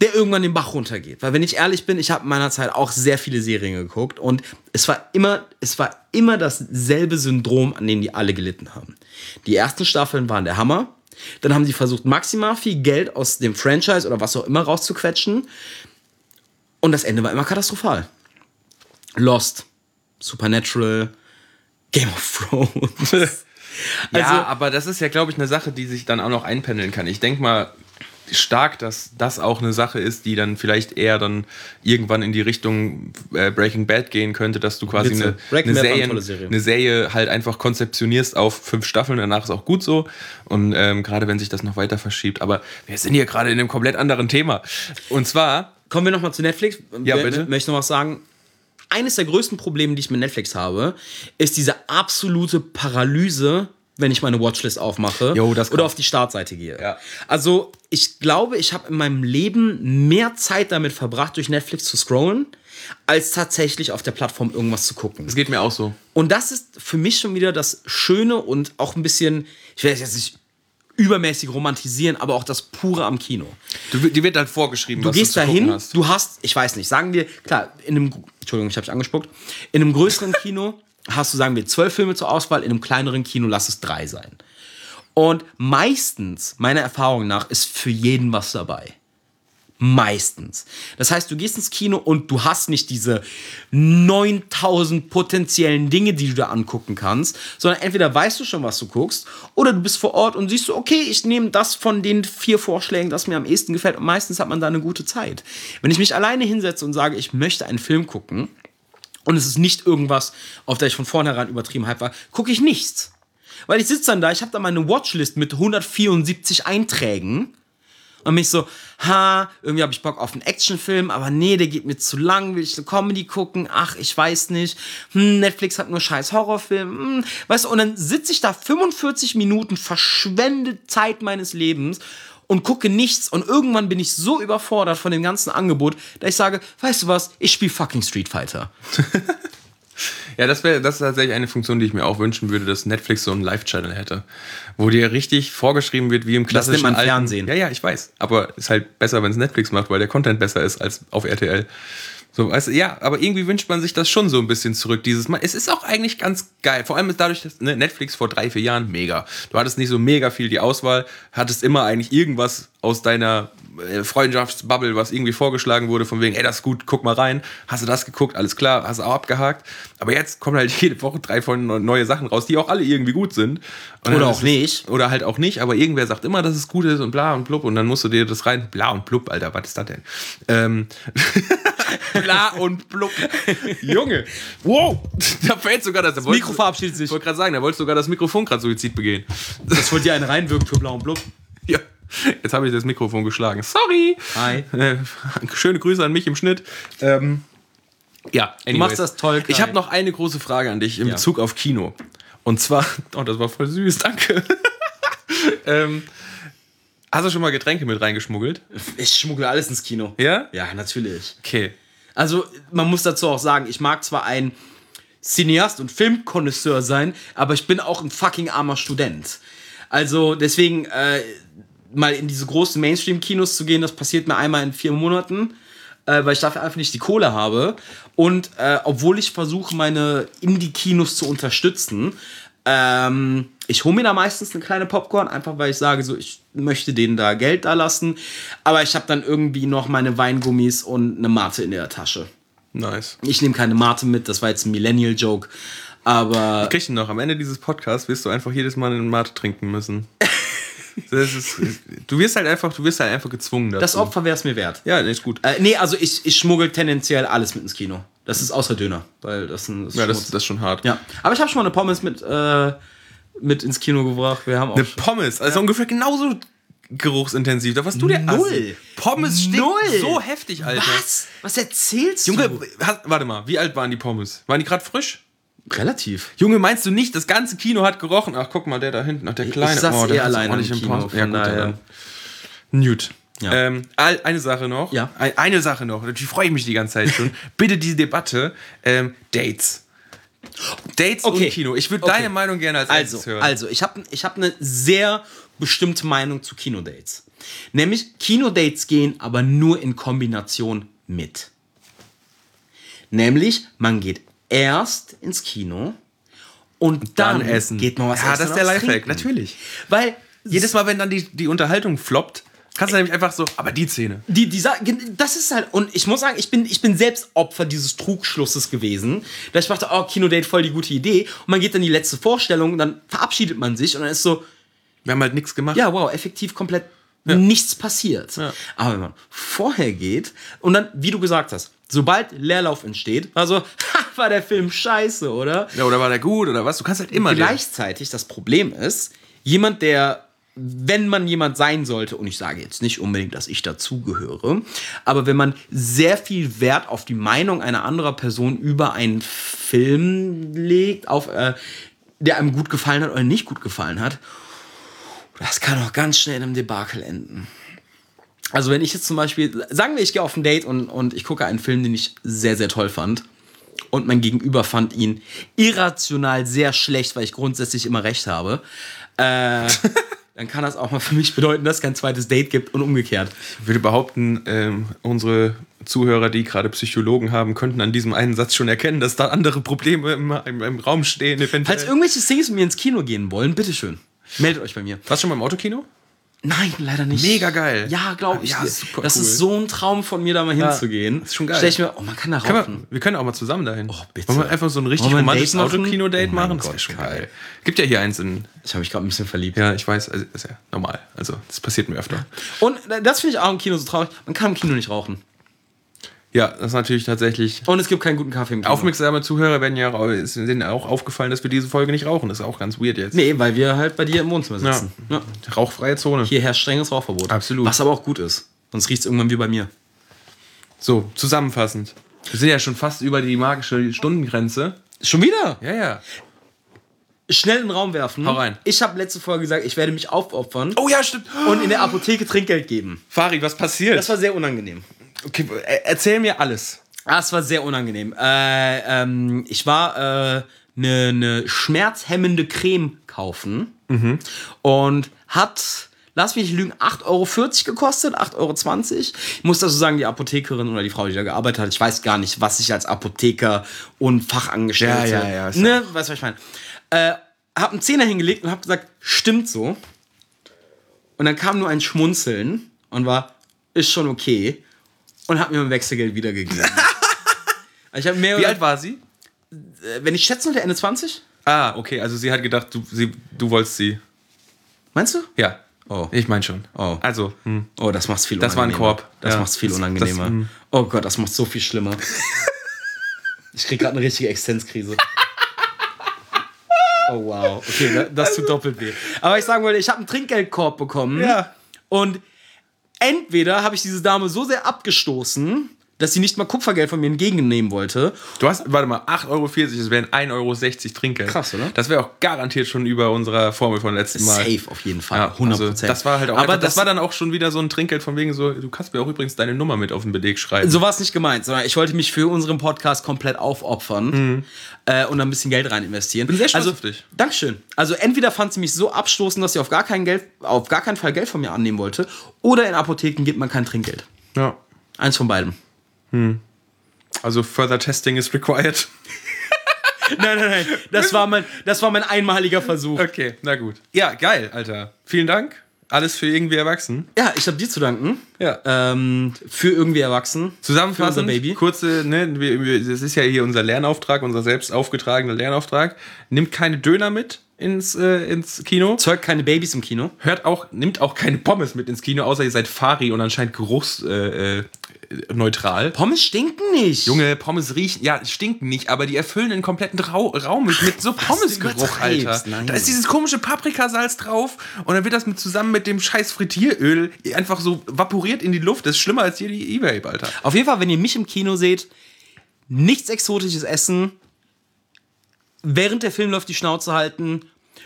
der irgendwann den Bach runtergeht. Weil wenn ich ehrlich bin, ich habe in meiner Zeit auch sehr viele Serien geguckt und es war immer, es war immer dasselbe Syndrom, an dem die alle gelitten haben. Die ersten Staffeln waren der Hammer. Dann haben sie versucht, maximal viel Geld aus dem Franchise oder was auch immer rauszuquetschen. Und das Ende war immer katastrophal. Lost, Supernatural, Game of Thrones. <laughs> Also- ja, aber das ist ja, glaube ich, eine Sache, die sich dann auch noch einpendeln kann. Ich denke mal stark, dass das auch eine Sache ist, die dann vielleicht eher dann irgendwann in die Richtung äh, Breaking Bad gehen könnte, dass du quasi eine, eine, eine Serie, eine Serie halt einfach konzeptionierst auf fünf Staffeln, danach ist auch gut so. Und ähm, gerade wenn sich das noch weiter verschiebt. Aber wir sind hier gerade in einem komplett anderen Thema. Und zwar, Kommen wir nochmal zu Netflix. Ja, bitte. Möchte noch was sagen. Eines der größten Probleme, die ich mit Netflix habe, ist diese absolute Paralyse, wenn ich meine Watchlist aufmache Jo, oder auf die Startseite gehe. Ja. Also, ich glaube, ich habe in meinem Leben mehr Zeit damit verbracht, durch Netflix zu scrollen, als tatsächlich auf der Plattform irgendwas zu gucken. Das geht mir auch so. Und das ist für mich schon wieder das Schöne und auch ein bisschen, ich das jetzt nicht übermäßig romantisieren, aber auch das Pure am Kino. Du, dir wird halt vorgeschrieben, Du was gehst du zu dahin, hast. du hast, ich weiß nicht, sagen wir, klar, in einem, Entschuldigung, ich habe dich angespuckt, in einem größeren <laughs> Kino hast du, sagen wir, zwölf Filme zur Auswahl, in einem kleineren Kino lass es drei sein. Und meistens, meiner Erfahrung nach, ist für jeden was dabei. Meistens. Das heißt, du gehst ins Kino und du hast nicht diese 9000 potenziellen Dinge, die du da angucken kannst, sondern entweder weißt du schon, was du guckst, oder du bist vor Ort und siehst so, okay, ich nehme das von den vier Vorschlägen, das mir am ehesten gefällt. Und meistens hat man da eine gute Zeit. Wenn ich mich alleine hinsetze und sage, ich möchte einen Film gucken, und es ist nicht irgendwas, auf der ich von vornherein übertrieben hype war, gucke ich nichts. Weil ich sitze dann da, ich habe da meine Watchlist mit 174 Einträgen und mich so, ha, irgendwie habe ich Bock auf einen Actionfilm, aber nee, der geht mir zu lang, will ich eine Comedy gucken, ach, ich weiß nicht, hm, Netflix hat nur scheiß Horrorfilm, hm, weißt du, und dann sitze ich da 45 Minuten, verschwende Zeit meines Lebens und gucke nichts. Und irgendwann bin ich so überfordert von dem ganzen Angebot, dass ich sage, weißt du was, ich spiele fucking Street Fighter. <laughs> Ja, das wäre das ist tatsächlich eine Funktion, die ich mir auch wünschen würde, dass Netflix so einen Live-Channel hätte, wo dir richtig vorgeschrieben wird, wie im klassischen nennt man alten- Fernsehen. Ja, ja, ich weiß. Aber ist halt besser, wenn es Netflix macht, weil der Content besser ist als auf RTL. So, weißt du, ja, aber irgendwie wünscht man sich das schon so ein bisschen zurück. Dieses Mal. Es ist auch eigentlich ganz geil. Vor allem ist dadurch, dass ne, Netflix vor drei, vier Jahren mega. Du hattest nicht so mega viel die Auswahl, hattest immer eigentlich irgendwas aus deiner äh, Freundschaftsbubble, was irgendwie vorgeschlagen wurde, von wegen, ey, das ist gut, guck mal rein. Hast du das geguckt? Alles klar, hast du auch abgehakt. Aber jetzt kommen halt <laughs> jede Woche drei von neue Sachen raus, die auch alle irgendwie gut sind. Und Oder auch nicht. Oder halt auch nicht, aber irgendwer sagt immer, dass es gut ist und bla und blub und dann musst du dir das rein. Bla und blub, Alter, was ist das denn? Ähm, <laughs> bla und blub. Junge, wow, da fällt sogar das. das Mikro verabschiedet sich. Ich wollte gerade sagen, da wollte sogar das Mikrofon gerade Suizid begehen. Das wollte dir einen reinwirken für Blau und Blub. Ja, jetzt habe ich das Mikrofon geschlagen. Sorry. Hi. Äh, schöne Grüße an mich im Schnitt. Ähm, ja, Du machst das toll, Kai. Ich habe noch eine große Frage an dich in Ja. Bezug auf Kino. Und zwar, <laughs> oh, das war voll süß, danke. <laughs> ähm, hast du schon mal Getränke mit reingeschmuggelt? Ich schmuggle alles ins Kino. Ja? Ja, natürlich. Okay. Also, man muss dazu auch sagen, ich mag zwar ein Cineast und Filmkonnoisseur sein, aber ich bin auch ein fucking armer Student. Also, deswegen, äh, mal in diese großen Mainstream-Kinos zu gehen, das passiert mir einmal in vier Monaten, äh, weil ich dafür einfach nicht die Kohle habe. Und äh, obwohl ich versuche, meine Indie-Kinos zu unterstützen, ähm, ich hole mir da meistens eine kleine Popcorn, einfach weil ich sage, so, ich möchte denen da Geld da lassen. Aber ich habe dann irgendwie noch meine Weingummis und eine Mate in der Tasche. Nice. Ich nehme keine Mate mit, das war jetzt ein Millennial-Joke. Aber Kriegst du noch, am Ende dieses Podcasts wirst du einfach jedes Mal eine Mate trinken müssen. <laughs> Das ist, du wirst halt einfach, du wirst halt einfach gezwungen dazu. das Opfer wäre es mir wert. Ja, ist gut. Äh, nee, also ich, ich schmuggel tendenziell alles mit ins Kino. Das ist außer Döner, weil das, ist Ja, das, das ist schon hart. ja. Aber ich habe schon mal eine Pommes mit, äh, mit ins Kino gebracht. Wir haben auch Eine Pommes, also ungefähr genauso geruchsintensiv. Da warst du der Null. Assi. Pommes stinkt Null. so heftig, Alter. Was? Was erzählst Junge, du? ha- warte mal, wie alt waren die Pommes? Waren die gerade frisch? Relativ. Junge, meinst du nicht, das ganze Kino hat gerochen? Ach, guck mal, der da hinten, ach, der kleine. saß oh, der eh auch alleine nicht im Kino, Ja, gut, dann. Newt. Ja. Ähm, eine Sache noch. Ja. Ein- Eine Sache noch. Natürlich freue ich mich die ganze Zeit schon. <laughs> Bitte die Debatte. Ähm, Dates. Dates Okay. und Kino. Ich würde Okay. deine Meinung gerne als Also, erstes hören. also ich habe ich hab eine sehr bestimmte Meinung zu Kinodates. Nämlich, Kinodates gehen aber nur in Kombination mit. Nämlich, man geht erst ins Kino und dann, dann essen. geht man was Ja, essen das ist der Lifehack, natürlich. Weil Jedes Mal, wenn dann die, die Unterhaltung floppt, kannst du nämlich einfach so, aber die Szene. die, dieser, das ist halt, und ich muss sagen, ich bin, ich bin selbst Opfer dieses Trugschlusses gewesen. Da ich dachte, oh, Kinodate, voll die gute Idee. Und man geht dann die letzte Vorstellung, dann verabschiedet man sich und dann ist so, Wir haben halt nichts gemacht. ja, wow, effektiv komplett nichts passiert. Ja. Aber wenn man vorher geht und dann, wie du gesagt hast, sobald Leerlauf entsteht, also, <laughs> ha, war der Film scheiße, oder? Ja, oder war der gut oder was? Du kannst halt immer. Gleichzeitig das Problem ist, jemand, der, wenn man jemand sein sollte, und ich sage jetzt nicht unbedingt, dass ich dazugehöre, aber wenn man sehr viel Wert auf die Meinung einer anderen Person über einen Film legt, auf, äh, der einem gut gefallen hat oder nicht gut gefallen hat, das kann auch ganz schnell in einem Debakel enden. Also wenn ich jetzt zum Beispiel, sagen wir, ich gehe auf ein Date und, und ich gucke einen Film, den ich sehr, sehr toll fand. Und mein Gegenüber fand ihn irrational sehr schlecht, weil ich grundsätzlich immer recht habe. Äh, <laughs> dann kann das auch mal <laughs> für mich bedeuten, dass es kein zweites Date gibt und umgekehrt. Ich würde behaupten, ähm, unsere Zuhörer, die gerade Psychologen haben, könnten an diesem einen Satz schon erkennen, dass da andere Probleme im, im, im Raum stehen. Eventuell. Falls irgendwelche Singles mit mir ins Kino gehen wollen, bitteschön. Meldet euch bei mir. Warst du schon mal im Autokino? Nein, leider nicht. Mega geil. Ja, glaube ich. Ja, super das cool. ist so ein Traum von mir, da mal hinzugehen. ist schon geil. Stell ich mir, oh, man kann da rauchen. wir, wir können auch mal zusammen dahin. Oh, bitte. Wollen wir einfach so ein richtig Wollen romantisches machen? Autokino-Date Oh machen? Das Gott, wäre schon geil. geil. Gibt ja hier eins in. Ich habe mich gerade ein bisschen verliebt. Ja, ich weiß, also ist ja normal. Also, das passiert mir öfter. Und das finde ich auch im Kino so traurig. Man kann im Kino nicht rauchen. Ja, das ist natürlich tatsächlich. Und es gibt keinen guten Kaffee im Kino. Aufmerksame Zuhörer werden ja auch- denen auch aufgefallen, dass wir diese Folge nicht rauchen. Das ist auch ganz weird jetzt. Nee, weil wir halt bei dir im Wohnzimmer Ja. sitzen. Ja. Rauchfreie Zone. Hier herrscht strenges Rauchverbot. Absolut. Was aber auch gut ist. Sonst riecht es irgendwann wie bei mir. So, zusammenfassend. Wir sind ja schon fast über die magische Stundengrenze. Schon wieder? Ja, ja. Schnell in den Raum werfen. Hau rein. Ich habe letzte Folge gesagt, ich werde mich aufopfern Oh ja, stimmt. und in der Apotheke Trinkgeld geben. Farid, was passiert? Das war sehr unangenehm. Okay, er- erzähl mir alles. Ah, es war sehr unangenehm. Äh, ähm, ich war eine äh, ne, ne schmerzhemmende Creme kaufen und hat, lass mich nicht lügen, 8,40 Euro gekostet, 8,20 Euro. Ich muss dazu sagen, die Apothekerin oder die Frau, die da gearbeitet hat, ich weiß gar nicht, was ich als Apotheker und Fachangestellte, Ja, ja, ja, ne, weißt du, was ich meine. Äh, hab einen Zehner hingelegt und hab gesagt, stimmt so. Und dann kam nur ein Schmunzeln und war, ist schon okay. Und hat mir mein Wechselgeld wiedergegeben. <laughs> ich habe mehr Wie alt war sie? äh, wenn ich schätzen würde, Ende 20? Ah, okay, also sie hat gedacht, du, sie, du wolltest sie. Meinst du? Ja. Oh. Ich meine schon. Oh. Also, hm. Oh, das macht's viel Das war ein unangenehmer. Korb. Das Ja. macht's viel Das- unangenehmer. das, mm. oh Gott, das macht so viel schlimmer. <laughs> ich krieg gerade eine richtige Existenzkrise. <laughs> Oh wow. Okay, da- das tut doppelt weh. Aber ich sagen wollte, ich habe einen Trinkgeldkorb bekommen. Ja. Und entweder habe ich diese Dame so sehr abgestoßen, dass sie nicht mal Kupfergeld von mir entgegennehmen wollte. Du hast, warte mal, 8,40 Euro, das wären 1,60 Euro Trinkgeld. Krass, oder? Das wäre auch garantiert schon über unserer Formel von letztem Mal. Safe auf jeden Fall. Ja, 100 also das war halt auch Aber einfach, das, war dann auch schon wieder so ein Trinkgeld von wegen so, du kannst mir auch übrigens deine Nummer mit auf den Beleg schreiben. So war es nicht gemeint, sondern ich wollte mich für unseren Podcast komplett aufopfern äh, und ein bisschen Geld rein investieren. Bin Mhm. sehr stolz also, auf dich. Dankeschön. Also entweder fand sie mich so abstoßend, dass sie auf gar, kein Geld, auf gar keinen Fall Geld von mir annehmen wollte, oder in Apotheken gibt man kein Trinkgeld. ja. Eins von beiden. Also further testing is required. <laughs> Nein, nein, nein. Das war mein, das war mein einmaliger Versuch. Okay, na gut. Ja, geil, Alter. Vielen Dank. Alles für irgendwie erwachsen. Ja, ich habe dir zu danken. Ja. Ähm, für irgendwie erwachsen. Zusammenfassend, Baby. kurze, ne, wir, wir, das ist ja hier unser Lernauftrag, unser selbst aufgetragener Lernauftrag. Nimmt keine Döner mit ins, äh, ins Kino. Zeugt keine Babys im Kino. Hört auch, nimmt auch keine Pommes mit ins Kino, außer ihr seid Fari und anscheinend geruchsneutral. Äh, äh, neutral. Pommes stinken nicht. Junge, Pommes riechen, ja, stinken nicht, aber die erfüllen einen kompletten Rau Raum mit, mit so Pommesgeruch, Alter. nein. Da ist dieses komische Paprikasalz drauf und dann wird das mit, zusammen mit dem scheiß Frittieröl einfach so vaporiert in die Luft. Das ist schlimmer als jede E-Vape, Alter. Auf jeden Fall, wenn ihr mich im Kino seht, nichts Exotisches essen, während der Film läuft die Schnauze halten,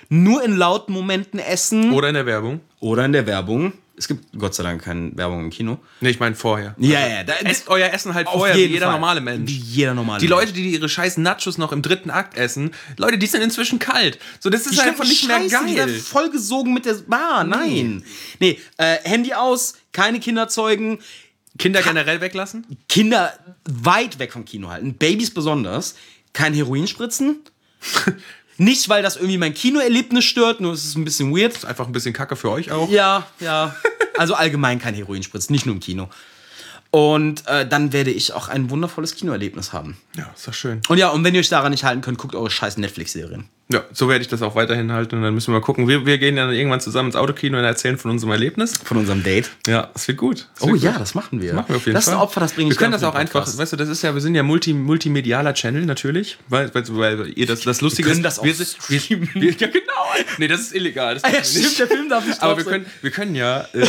nur in lauten Momenten essen Oder in der Werbung. oder in der Werbung. Es gibt Gott sei Dank keine Werbung im Kino. Nee, ich meine vorher. Ja, ja, da, Esst euer Essen halt vorher, wie jeder Fall. normale Mensch. Wie jeder normale Die. Leute, die ihre scheiß Nachos noch im dritten Akt essen, Leute, die sind inzwischen kalt. So, das ist Die einfach nicht mehr Scheiße, Die geil. sind vollgesogen mit der Bar. Nein. Nee, äh, Handy aus, keine Kinderzeugen, Kinder generell weglassen? Kinder weit weg vom Kino halten, Babys besonders, kein Heroin spritzen. <laughs> Nicht, weil das irgendwie mein Kinoerlebnis stört, nur es ist ein bisschen weird. Ist einfach ein bisschen Kacke für euch auch. Ja, ja. Also allgemein kein Heroin spritzen, nicht nur im Kino. Und äh, dann werde ich auch ein wundervolles Kinoerlebnis haben. Ja, ist doch schön. Und ja, und wenn ihr euch daran nicht halten könnt, guckt eure scheiß Netflix-Serien. Ja, so werde ich das auch weiterhin halten und dann müssen wir mal gucken. Wir, wir gehen dann irgendwann zusammen ins Autokino und erzählen von unserem Erlebnis. Von unserem Date. Ja, das wird gut. Das Oh wird ja, gut. das machen wir. Das machen wir auf jeden das Fall. ist ein Opfer, das bringe Wir ich können gerne das auch einfach, weißt du, das ist ja, wir sind ja multi, multimedialer Channel natürlich, weil, weil, weil ihr das, das Lustige können ist. das auch wir, sind- wir, wir, <laughs> ja genau. Nee, das ist illegal. Das Ah, ja, wir stimmt, der Film darf nicht Aber wir können, wir können ja, äh,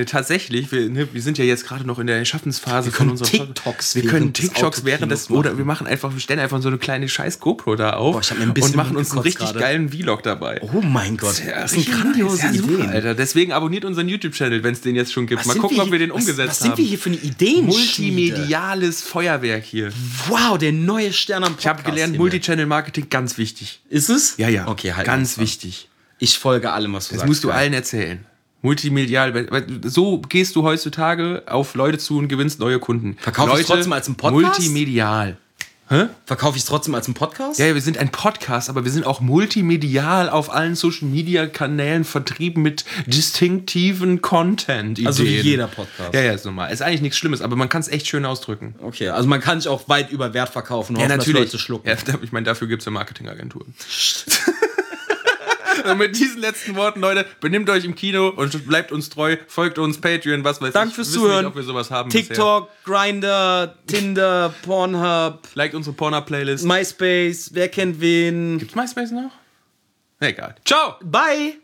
äh, tatsächlich, wir, ne, wir sind ja jetzt gerade noch in der Schaffensphase Wir von unserer TikToks Wir können TikToks während des oder wir machen einfach, wir stellen einfach so eine kleine scheiß GoPro da auf Boah, ich hab mir ein bisschen und machen uns einen richtig gerade. geilen Vlog dabei. Oh mein Gott. Das sind richtig grandiose. Ja, Ideen. Alter. Deswegen abonniert unseren YouTube-Channel, wenn es den jetzt schon gibt. Was Mal gucken, ob wir den was, umgesetzt Was sind haben. wir hier für eine Ideen? Multimediales Feuerwerk hier. Wow, der neue Stern am Podcast. Ich habe gelernt, Himmel. Multichannel-Marketing ganz wichtig. Ist es? Ja, ja. Okay, halt. Ganz wichtig. Ich folge allem, was du Das sagst. musst du allen erzählen. Multimedial, so gehst du heutzutage auf Leute zu und gewinnst neue Kunden. Verkauf ich's Leute, trotzdem als einen Podcast? Multimedial. Verkaufe ich es trotzdem als einen Podcast? Ja, ja, wir sind ein Podcast, aber wir sind auch multimedial auf allen Social Media Kanälen vertrieben mit distinktiven Content. Also wie jeder Podcast. Ja, ja, ist normal. Ist eigentlich nichts Schlimmes, aber man kann es echt schön ausdrücken. Okay, also man kann sich auch weit über Wert verkaufen. und Ja, natürlich. Leute schlucken. Ja, <laughs> ich meine, dafür gibt es ja Marketingagenturen. <laughs> Und mit diesen letzten Worten, Leute, benimmt euch im Kino und bleibt uns treu, folgt uns, Patreon, was weiß Danke ich. fürs Wir wissen Zuhören. Nicht, ob wir sowas haben bisher. TikTok, Grinder, Tinder, Pornhub, Liked unsere Porno-Playlist. MySpace, wer kennt wen. Gibt's MySpace noch? Egal. Ciao! Bye!